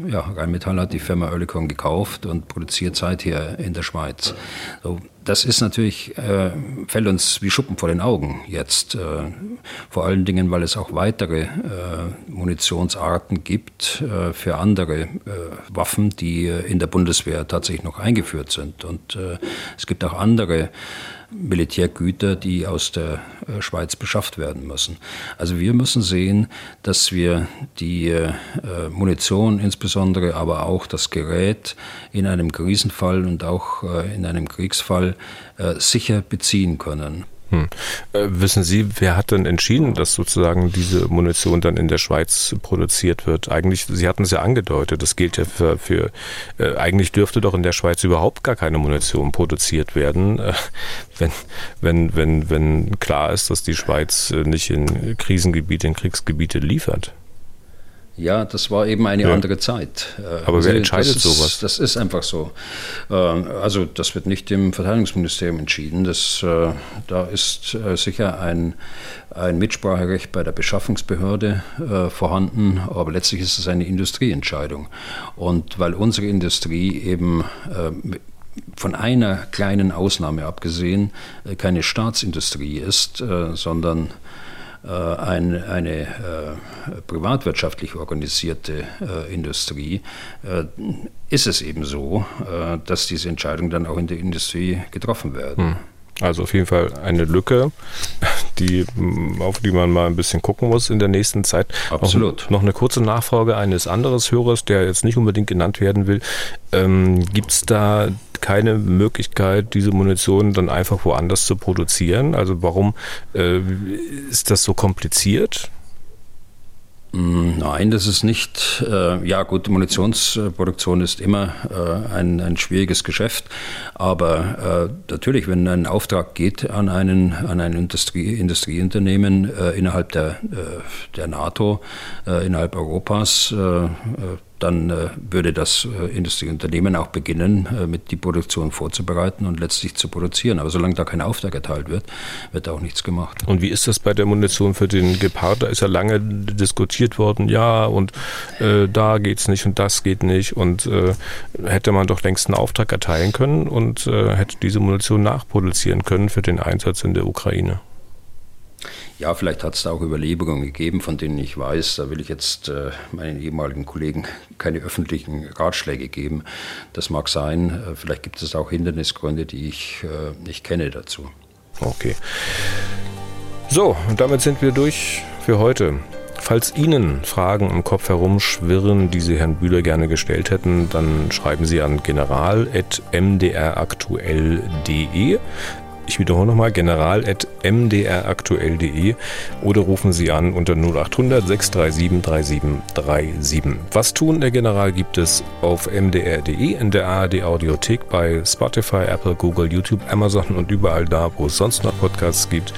ja, Rheinmetall hat die Firma Oerlikon gekauft und produziert seither in der Schweiz. So, das ist natürlich, äh, fällt uns wie Schuppen vor den Augen jetzt, äh, vor allen Dingen, weil es auch weitere äh, Munitionsarten gibt äh, für andere Waffen, die in der Bundeswehr tatsächlich noch eingeführt sind und es gibt auch andere Militärgüter, die aus der äh, Schweiz beschafft werden müssen. Also wir müssen sehen, dass wir die äh, Munition insbesondere, aber auch das Gerät in einem Krisenfall und auch äh, in einem Kriegsfall sicher beziehen können.
Hm. Äh, wissen Sie, wer hat denn entschieden, dass sozusagen diese Munition dann in der Schweiz produziert wird? Eigentlich, Sie hatten es ja angedeutet, das gilt ja für, für äh, eigentlich dürfte doch in der Schweiz überhaupt gar keine Munition produziert werden, äh, wenn, wenn, wenn, wenn klar ist, dass die Schweiz äh, nicht in Krisengebiete, in Kriegsgebiete liefert.
Ja, das war eben eine ja. andere Zeit.
Äh, Aber wer entscheidet
das
sowas?
Das ist einfach so. Ähm, also das wird nicht im Verteidigungsministerium entschieden. Das, äh, da ist äh, sicher ein, ein Mitspracherecht bei der Beschaffungsbehörde vorhanden, aber letztlich ist es eine Industrieentscheidung. Und weil unsere Industrie eben von einer kleinen Ausnahme abgesehen keine Staatsindustrie ist, sondern äh, ein, eine äh, privatwirtschaftlich organisierte äh, Industrie, ist es eben so, dass diese Entscheidungen dann auch in der Industrie getroffen werden. Hm.
Also auf jeden Fall eine Lücke, die, auf die man mal ein bisschen gucken muss in der nächsten Zeit.
Absolut.
Noch, noch eine kurze Nachfrage eines anderen Hörers, der jetzt nicht unbedingt genannt werden will. Ähm, Gibt es da keine Möglichkeit, diese Munition dann einfach woanders zu produzieren? Also warum äh, ist das so kompliziert?
Mm, nein, das ist nicht. Äh, ja, gut, Munitionsproduktion ist immer äh, ein, ein schwieriges Geschäft. Aber äh, natürlich, wenn ein Auftrag geht an, einen, an ein Industrie, Industrieunternehmen innerhalb der, der NATO, innerhalb Europas, dann äh, würde das äh, Industrieunternehmen auch beginnen, äh, mit die Produktion vorzubereiten und letztlich zu produzieren. Aber solange da kein Auftrag erteilt wird, wird auch nichts gemacht.
Und wie ist das bei der Munition für den Gepard? Da ist ja lange diskutiert worden, ja, und äh, da geht's nicht und das geht nicht. Und äh, hätte man doch längst einen Auftrag erteilen können und äh, hätte diese Munition nachproduzieren können für den Einsatz in der Ukraine.
Ja, vielleicht hat es da auch Überlebungen gegeben, von denen ich weiß. Da will ich jetzt äh, meinen ehemaligen Kollegen keine öffentlichen Ratschläge geben. Das mag sein. Äh, vielleicht gibt es auch Hindernisgründe, die ich äh, nicht kenne dazu.
Okay. So, und damit sind wir durch für heute. Falls Ihnen Fragen im Kopf herumschwirren, die Sie Herrn Bühler gerne gestellt hätten, dann schreiben Sie an general.mdraktuell.de. Ich wiederhole nochmal general.mdraktuell.de oder rufen Sie an unter 0800 637 3737. Was tun, der General gibt es auf mdr.de, in der ARD Audiothek, bei Spotify, Apple, Google, YouTube, Amazon und überall da, wo es sonst noch Podcasts gibt.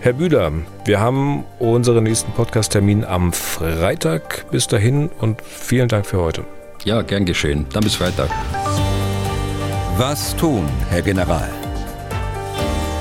Herr Bühler, wir haben unseren nächsten Podcast-Termin am Freitag. Bis dahin und vielen Dank für heute.
Ja, gern geschehen. Dann bis Freitag.
Was tun, Herr General?